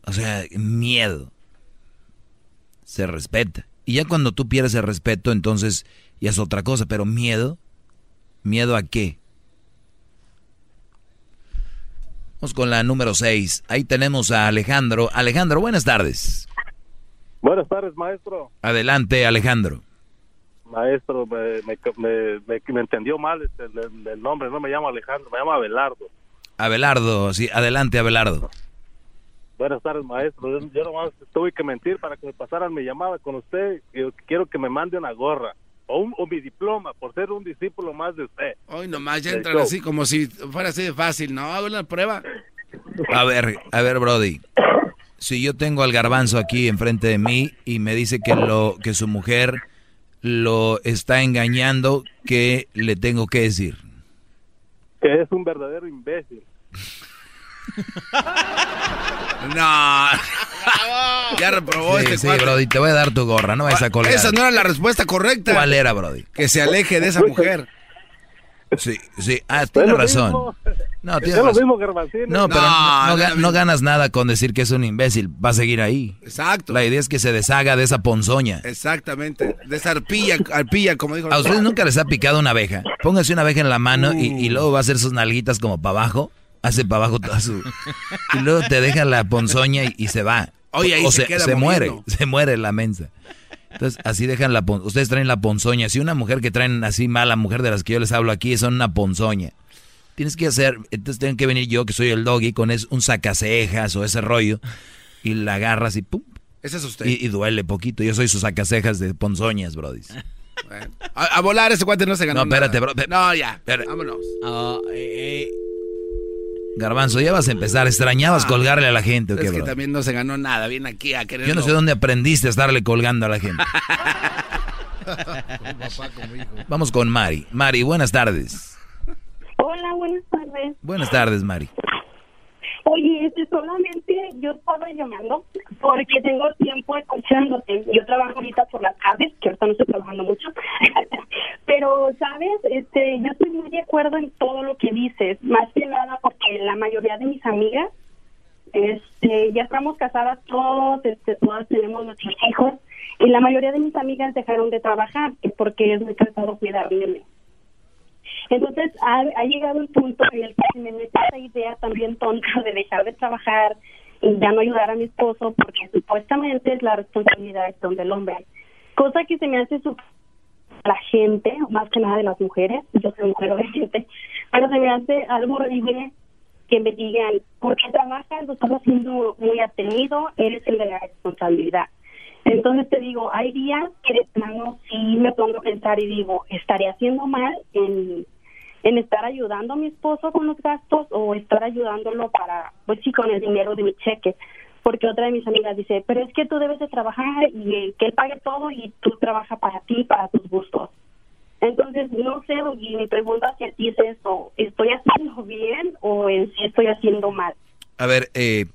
O sea, miedo. Se respeta. Y ya cuando tú pierdes el respeto, entonces ya es otra cosa. Pero miedo, ¿miedo a qué? Vamos con la número 6. Ahí tenemos a Alejandro. Alejandro, buenas tardes. Buenas tardes, maestro. Adelante, Alejandro. Maestro, me, me, me- me- entendió mal este, el, el- el nombre. No me llamo Alejandro, me llamo Abelardo. Abelardo, sí, adelante, Abelardo. Buenas tardes, maestro. Yo, yo nomás tuve que mentir para que me pasaran mi llamada con usted. Yo quiero que me mande una gorra o, un- o mi diploma por ser un discípulo más de usted. Hoy nomás ya entran así como si fuera así de fácil. No, hago la prueba. A ver, a ver, Brody. Si yo tengo al garbanzo aquí enfrente de mí y me dice que lo que su mujer lo está engañando, ¿qué le tengo que decir? Que es un verdadero imbécil. *laughs* No. *laughs* ya reprobó Sí, este sí, cuate. Brody, te voy a dar tu gorra, no vayas a colgar. Esa no era la respuesta correcta. ¿Cuál era, Brody? Que se aleje de esa mujer. Sí, sí, ah, tienes razón. mismo. No, Es tienes lo razón. mismo, Garbancino. No, pero no, no ga- no ganas nada con decir que es un imbécil. Va a seguir ahí. Exacto. La idea es que se deshaga de esa ponzoña. Exactamente. De esa arpilla, arpilla, como dijo. ¿A ustedes nunca les ha picado una abeja? Póngase una abeja en la mano y, y luego va a hacer sus nalguitas como para abajo. Hace para abajo toda su... Y luego te deja la ponzoña y, se va. Oye, ahí o se se, queda se muere, se muere la mensa. Entonces, así dejan la pon- Ustedes traen la ponzoña. Si una mujer que traen así mala mujer de las que yo les hablo aquí son una ponzoña. Tienes que hacer, entonces tengo que venir yo, que soy el doggy, con es, un sacacejas o ese rollo, y la agarras y pum. Ese es usted. Y, y duele poquito. Yo soy su sacacejas de ponzoñas, brody. A, a volar ese cuate no se ganó. No, espérate, nada. bro. No, ya. Espérate. Vámonos. Garbanzo, ya vas a empezar. ¿Extrañabas Ah. colgarle a la gente o qué, Es que bro? también no se ganó nada. Viene aquí a querer. Yo no sé dónde aprendiste a estarle colgando a la gente. *laughs* Vamos con Mari. Mari, buenas tardes. Hola, buenas tardes. Buenas tardes, Mari. Oye, este, solamente yo estaba llamando porque tengo tiempo escuchándote. Yo trabajo ahorita por las tardes, que ahorita no estoy trabajando mucho. *laughs* Pero, ¿sabes? Este, yo estoy muy de acuerdo en todo lo que dices. Más que nada porque la mayoría de mis amigas este, ya estamos casadas todos, este, todas tenemos nuestros hijos. Y la mayoría de mis amigas dejaron de trabajar porque es muy cansado cuidar niños. Entonces ha, llegado el punto en el que se me mete esa idea también tonta de dejar de trabajar y ya no ayudar a mi esposo porque supuestamente es la responsabilidad del hombre. Cosa que se me hace su la gente, más que nada de las mujeres, yo soy mujer *laughs* obviamente, pero se me hace algo horrible que me digan, ¿por qué trabajas? Lo estás haciendo muy atenido, eres el de la responsabilidad. Entonces te digo, hay días que de plano sí me pongo a pensar y digo, ¿estaré haciendo mal en, en estar ayudando a mi esposo con los gastos o estar ayudándolo para, pues sí, con el dinero de mi cheque? Porque otra de mis amigas dice, pero es que tú debes de trabajar y que él pague todo y tú trabajas para ti, para tus gustos. Entonces, no sé, y mi pregunta hacia ti es eso, ¿estoy haciendo *laughs* bien o en sí estoy haciendo mal? A ver, eh,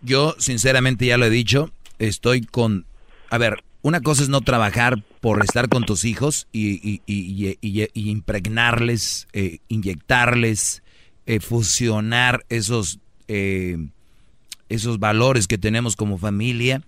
yo sinceramente ya lo he dicho, estoy con... A ver, una cosa es no trabajar por estar con tus hijos y, y- y- y- impregnarles, eh, inyectarles, eh, fusionar esos, eh, esos valores que tenemos como familia,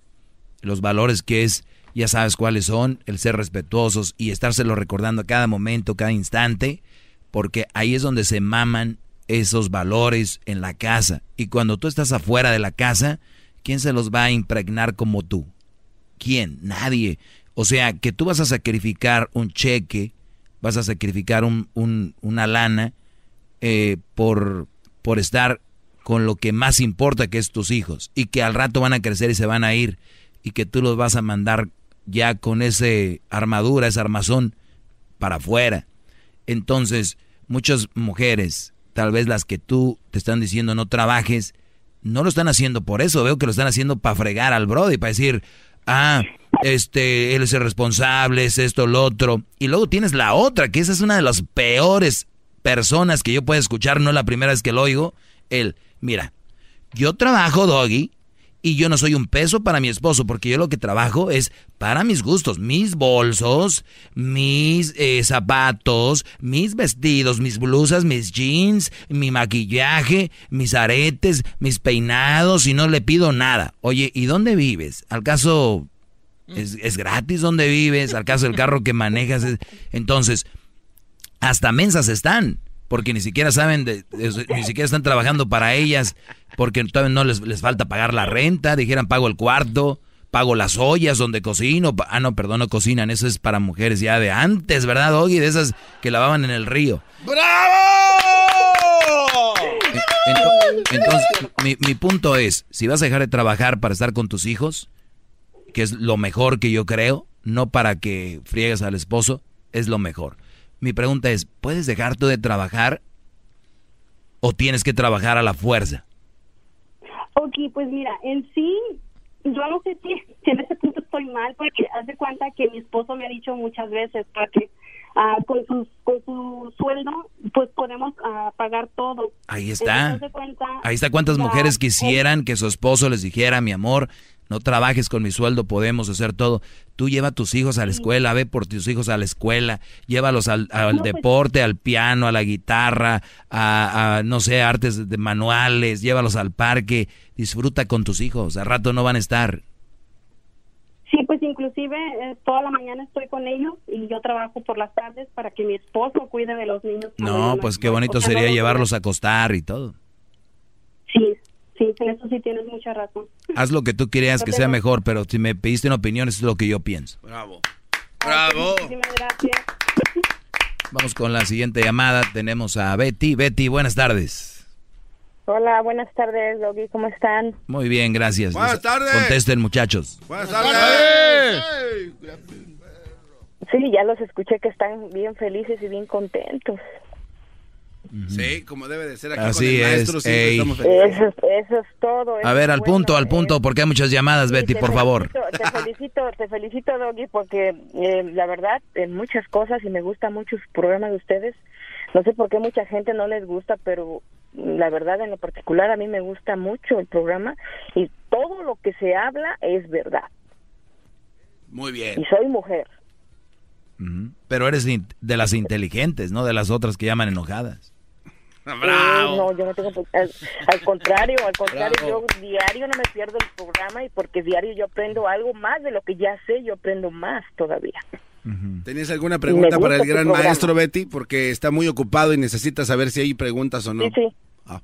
los valores que es, ya sabes cuáles son, el ser respetuosos y estárselo recordando a cada momento, cada instante, porque ahí es donde se maman esos valores en la casa. Y cuando tú estás afuera de la casa, ¿quién se los va a impregnar como tú? ¿Quién? Nadie. O sea, que tú vas a sacrificar un cheque, vas a sacrificar un, un- una lana eh, por, por estar con lo que más importa, que es tus hijos, y que al rato van a crecer y se van a ir, y que tú los vas a mandar ya con ese armadura, ese armazón para afuera. Entonces, muchas mujeres, tal vez las que tú te están diciendo no trabajes, no lo están haciendo por eso, veo que lo están haciendo para fregar al Brody, para decir, ah, este, él es el responsable, es esto, lo otro. Y luego tienes la otra, que esa es una de las peores personas que yo puedo escuchar, no la primera vez que lo oigo, el, mira, yo trabajo, Doggy, y yo no soy un peso para mi esposo, porque yo lo que trabajo es para mis gustos, mis bolsos, mis eh, zapatos, mis vestidos, mis blusas, mis jeans, mi maquillaje, mis aretes, mis peinados, y no le pido nada. Oye, ¿y dónde vives? ¿Al caso es, es gratis donde vives? ¿Al caso el carro que manejas? es- Entonces, hasta mensas están, porque ni siquiera saben, de, de- ni siquiera están trabajando para ellas, porque todavía no les, les falta pagar la renta, dijeran pago el cuarto, pago las ollas donde cocino, ah no, perdón, no cocinan, eso es para mujeres ya de antes, ¿verdad, Doggy? De esas que lavaban en el río. ¡Bravo! Ento- Entonces, mi, mi punto es, si vas a dejar de trabajar para estar con tus hijos, que es lo mejor que yo creo, no para que friegues al esposo, es lo mejor. Mi pregunta es, ¿puedes dejar tú de trabajar o tienes que trabajar a la fuerza? Ok, pues mira, en sí, yo no sé si, si *laughs* en ese punto estoy mal, porque haz de cuenta que mi esposo me ha dicho muchas veces que ah, con, sus, con su sueldo, pues podemos ah, pagar todo. Ahí está. Entonces, cuenta, Ahí está cuántas ya, mujeres quisieran que su esposo les dijera, mi amor, no trabajes con mi sueldo, podemos hacer todo. Tú lleva a tus hijos a la escuela, ve por tus hijos a la escuela, llévalos al, al No, pues- deporte, al piano, a la guitarra, a, a, no sé, artes de manuales, llévalos al parque, disfruta con tus hijos, al rato no van a estar. Sí, pues inclusive eh, toda la mañana estoy con ellos y yo trabajo por las tardes para que mi esposo cuide de los niños. No, pues qué bonito sería llevarlos a acostar y todo. Sí, sí, en eso sí tienes mucha razón. Haz lo que tú quieras que sea mejor, pero si me pediste una opinión, eso es lo que yo pienso. Bravo. Bravo. Muchísimas gracias. *laughs* Vamos con la siguiente llamada. Tenemos a Betty. Betty, buenas tardes. Hola, buenas tardes, Doggy, ¿cómo están? Muy bien, gracias. Buenas tardes. Contesten, muchachos. Buenas tardes. Sí, ya los escuché que están bien felices y bien contentos. Sí, como debe de ser aquí Así con el es, maestro. estamos felices. Eso, es- eso es todo. eso A ver, es al bueno, punto, al eh. punto, porque hay muchas llamadas, Betty, Sí, por te favor. felicito, Te *laughs* felicito, te felicito, Doggy, porque eh, la verdad, en muchas cosas, y me gusta mucho su programa de ustedes, no sé por qué mucha gente no les gusta, pero mm, la verdad, en lo particular, a mí me gusta mucho el programa y todo lo que se habla es verdad. Muy bien. Y soy mujer. Pero eres de las inteligentes, no de las otras que llaman enojadas. *laughs* Eh, no, yo no tengo... Al, al contrario, al contrario, yo diario no me pierdo el programa y porque diario yo aprendo algo más de lo que ya sé, yo aprendo más todavía. ¿Tenías alguna pregunta para el gran maestro Betty? Porque está muy ocupado y necesita saber si hay preguntas o no. Sí, sí. Ah.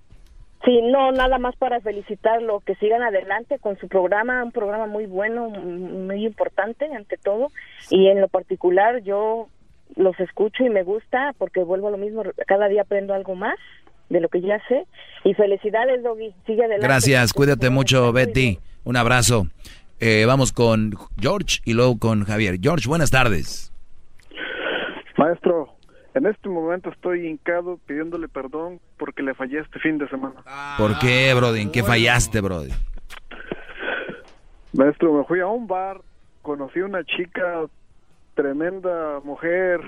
Sí, no, nada más para felicitarlo, que sigan adelante con su programa, un programa muy bueno, muy importante ante todo, y en lo particular yo los escucho y me gusta porque vuelvo a lo mismo, cada día aprendo algo más de lo que ya sé, y felicidades, Doggy, sigue adelante. Gracias, cuídate mucho, Betty. Un abrazo. Eh, vamos con George y luego con Javier. George, buenas tardes. Maestro, en este momento estoy hincado pidiéndole perdón porque le fallé este fin de semana. ¿Por qué, Brody? ¿En qué fallaste, Brody? Maestro, me fui a un bar, conocí una chica, tremenda mujer,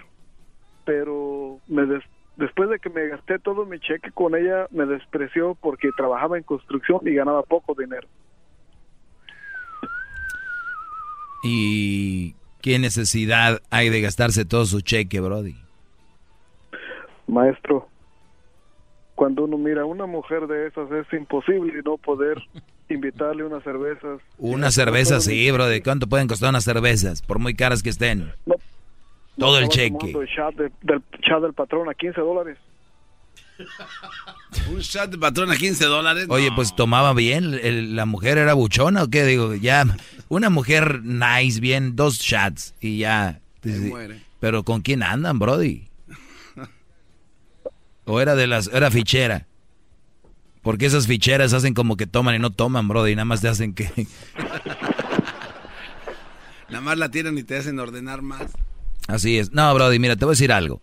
pero me des- después de que me gasté todo mi cheque con ella, me despreció porque trabajaba en construcción y ganaba poco dinero. ¿Y qué necesidad hay de gastarse todo su cheque, Brody? Maestro, cuando uno mira a una mujer de esas es imposible no poder *laughs* invitarle unas cervezas. Una cerveza, sí, Brody. ¿Cuánto pueden costar unas cervezas? Por muy caras que estén. Todo el cheque. el chat de- del chat del patrón a 15 dólares. *laughs* Un shot de patrón a 15 dólares. Oye, pues tomaba bien. el- ¿La mujer era buchona o qué? Digo, ya. Una mujer nice, bien, dos shots y ya. Sí, muere. Pero ¿con quién andan, Brody? ¿O era de las. era fichera? Porque esas ficheras hacen como que toman y no toman, Brody. Nada más te hacen que. *laughs* Nada más la tiran y te hacen ordenar más. Así es. No, Brody, mira, te voy a decir algo.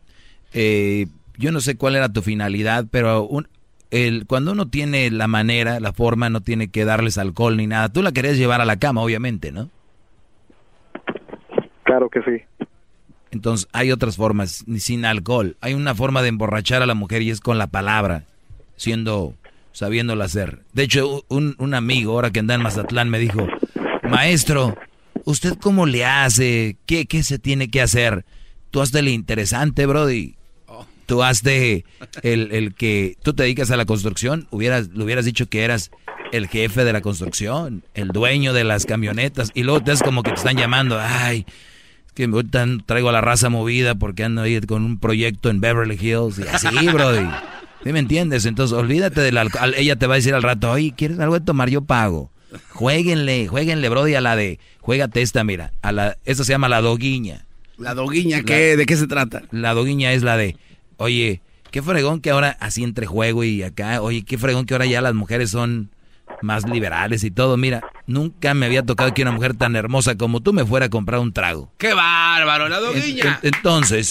Eh, yo no sé cuál era tu finalidad, pero un- el, cuando uno tiene la manera, la forma, no tiene que darles alcohol ni nada. Tú la querías llevar a la cama, obviamente, ¿no? Claro que sí. Entonces hay otras formas, ni sin alcohol. Hay una forma de emborrachar a la mujer y es con la palabra, siendo, sabiéndolo hacer. De hecho, un, un amigo, ahora que anda en Mazatlán, me dijo, maestro, ¿usted cómo le hace? ¿Qué, qué se tiene que hacer? Tú hazte el interesante, Brody. Tú hazte el, el que tú te dedicas a la construcción, hubieras, le hubieras dicho que eras el jefe de la construcción, el dueño de las camionetas, y luego te es como que te están llamando, ay, es que ahorita traigo a la raza movida porque ando ahí con un proyecto en Beverly Hills, y así, Brody. ¿Sí me entiendes? Entonces, olvídate del alcohol. Ella te va a decir al rato, oye, ¿quieres algo de tomar? Yo pago. Jueguenle, jueguenle, Brody, a la de, juégate esta, mira, a la, esta se llama la doguiña. ¿La doguiña qué? ¿De qué se trata? La doguiña es la de, oye, qué fregón que ahora, así entre juego y acá, oye, qué fregón que ahora ya las mujeres son más liberales y todo. Mira, nunca me había tocado que una mujer tan hermosa como tú me fuera a comprar un trago. ¡Qué bárbaro, la En- doguiña! en- entonces,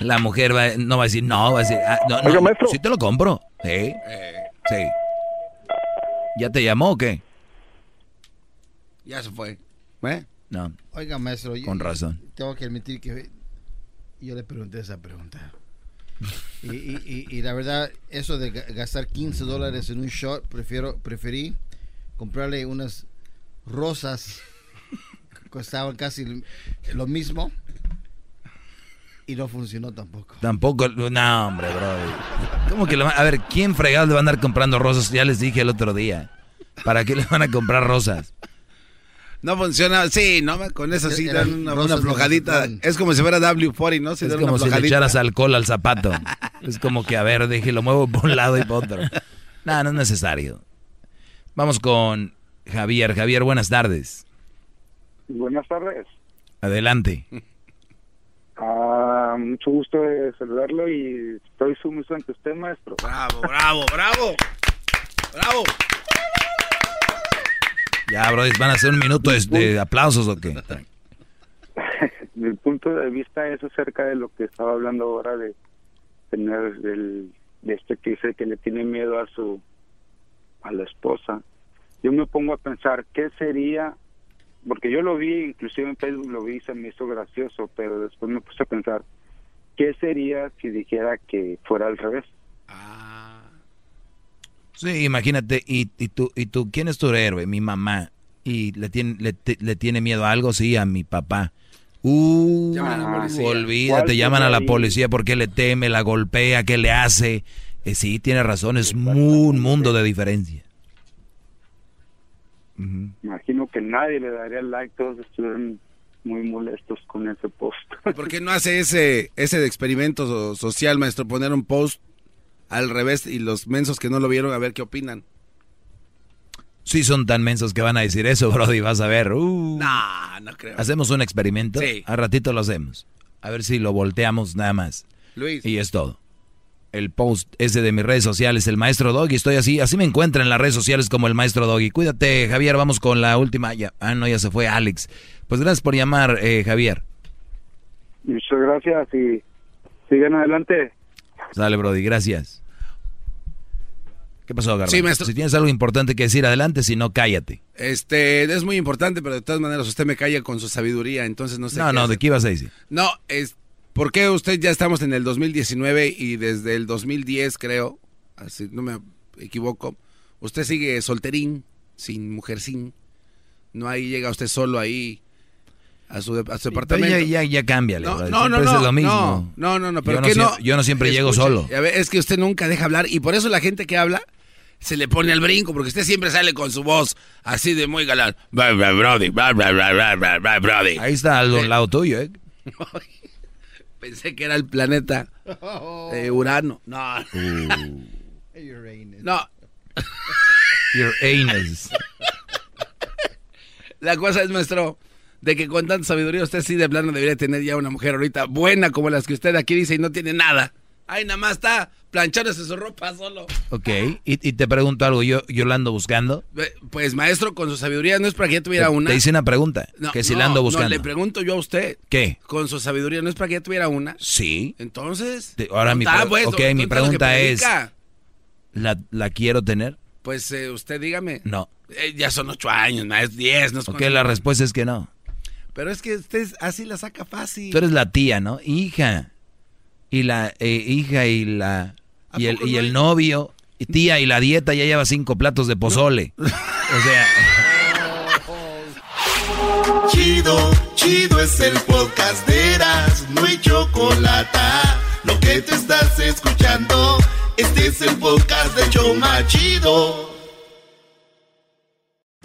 la mujer va- no va a decir, no, va a decir, ah, no, no, sí te lo compro. Sí, sí. ¿Ya te llamó o qué? Ya se fue. ¿Eh? No. Oiga, maestro. yo- Con razón. Tengo que admitir que yo le pregunté esa pregunta. Y, y- y- y la verdad, eso de ga- gastar 15 dólares en un shot, prefiero, preferí comprarle unas rosas que costaban casi lo mismo y no funcionó tampoco. Tampoco, no, hombre, bro. ¿Cómo que le va- A ver, ¿quién fregado le va a andar comprando rosas? Ya les dije el otro día. ¿Para qué le van a comprar rosas? No funciona, sí, no, con eso sí dan una, una flojadita. Es como si fuera W40, ¿no? Si Es dan como una si le echaras alcohol al zapato. Es como que, a ver, dije, lo muevo por un lado y por otro. Nada, no es necesario. Vamos con Javier. Javier, buenas tardes. Buenas tardes. Adelante. Ah, mucho gusto de saludarlo y estoy sumiso ante usted, maestro. Bravo, bravo, bravo. Bravo. Ya, bro, ¿van a hacer un minuto de, de aplausos o qué? *laughs* Mi punto de vista es acerca de lo que estaba hablando ahora de tener del, de este que dice que le tiene miedo a su a la esposa. Yo me pongo a pensar qué sería porque yo lo vi, inclusive en Facebook lo vi y se me hizo gracioso, pero después me puse a pensar qué sería si dijera que fuera al revés. Sí, imagínate, y, y tú, y tú, ¿quién es tu héroe? Mi mamá. Y le tiene, le, te- le tiene miedo a algo, sí, a mi papá. Uh, Llaman a la policía. olvídate, ¿Cuál llaman a la policía porque le teme, la golpea, ¿qué le hace? Eh, sí, tiene razón, es un mundo de diferencia. Imagino que nadie le daría like, todos estuvieran muy molestos con ese post. ¿Por qué no hace ese, ese de experimento so- social, maestro? Poner un post al revés y los mensos que no lo vieron a ver qué opinan. Sí, son tan mensos que van a decir eso, *laughs* Brody, vas a ver. Uh. No, no creo. ¿Hacemos un experimento? Sí. A ratito lo hacemos. A ver si lo volteamos nada más. Luis. Y es todo. El post ese de mis redes sociales, el maestro Doggy, estoy así, así me encuentran en las redes sociales como el maestro Doggy. Cuídate, Javier, vamos con la última. Ya, ah, no, ya se fue Alex. Pues gracias por llamar, eh, Javier. Muchas gracias y sigan adelante. Dale, Brody, gracias. ¿Qué pasó, Garbanzo? Sí, maestro. Si tienes algo importante que decir, adelante, si no, cállate. Este, es muy importante, pero de todas maneras usted me calla con su sabiduría, entonces no sé No, qué no, hacer. ¿de qué ibas a decir? No, es porque usted ya estamos en el 2019 y desde el 2010 creo, así no me equivoco, usted sigue solterín, sin mujer sin. No ahí llega usted solo ahí a su, a su departamento. ya, ya, ya cámbiale, No, Brody. no, no, no, es lo mismo. no, no, no, pero yo no, ¿qué sie- no? yo no siempre llego solo. es que usted nunca deja hablar y por eso la gente que habla se le pone al brinco, porque usted siempre sale con su voz así de muy galán. Brody, bra, Brody. Ahí está al lado tuyo, ¿eh? Pensé que era el planeta eh, Urano. No. *laughs* No. Your anus. La cosa es, maestro, de que con tanta sabiduría usted sí de plano debería tener ya una mujer ahorita buena como las que usted aquí dice y no tiene nada. Ay, nada más está planchándose su ropa solo. Ok, y, y te pregunto algo, yo, yo la ando buscando. Pues, maestro, con su sabiduría no es para que ya tuviera una. Te hice una pregunta, No, que si no, la ando no, buscando. le pregunto yo a usted. ¿Qué? Con su sabiduría no es para que ya tuviera una. Sí. Entonces. Te- Ahora mi, pre- pues, ok, don- mi pregunta es. ¿la, ¿la quiero tener? Pues eh, usted dígame. No. Eh, ya son ocho años, no es diez, no es Ok, la respuesta es que no. Pero es que usted así la saca fácil. Tú eres la tía, ¿no? Hija. Y la eh, hija y la... Y el, y el novio, y tía, y la dieta ya lleva cinco platos de pozole. *laughs* O sea... *laughs* Chido, chido es el podcast de Eras, no hay chocolate. Lo que te estás escuchando, este es el podcast de Choma Chido.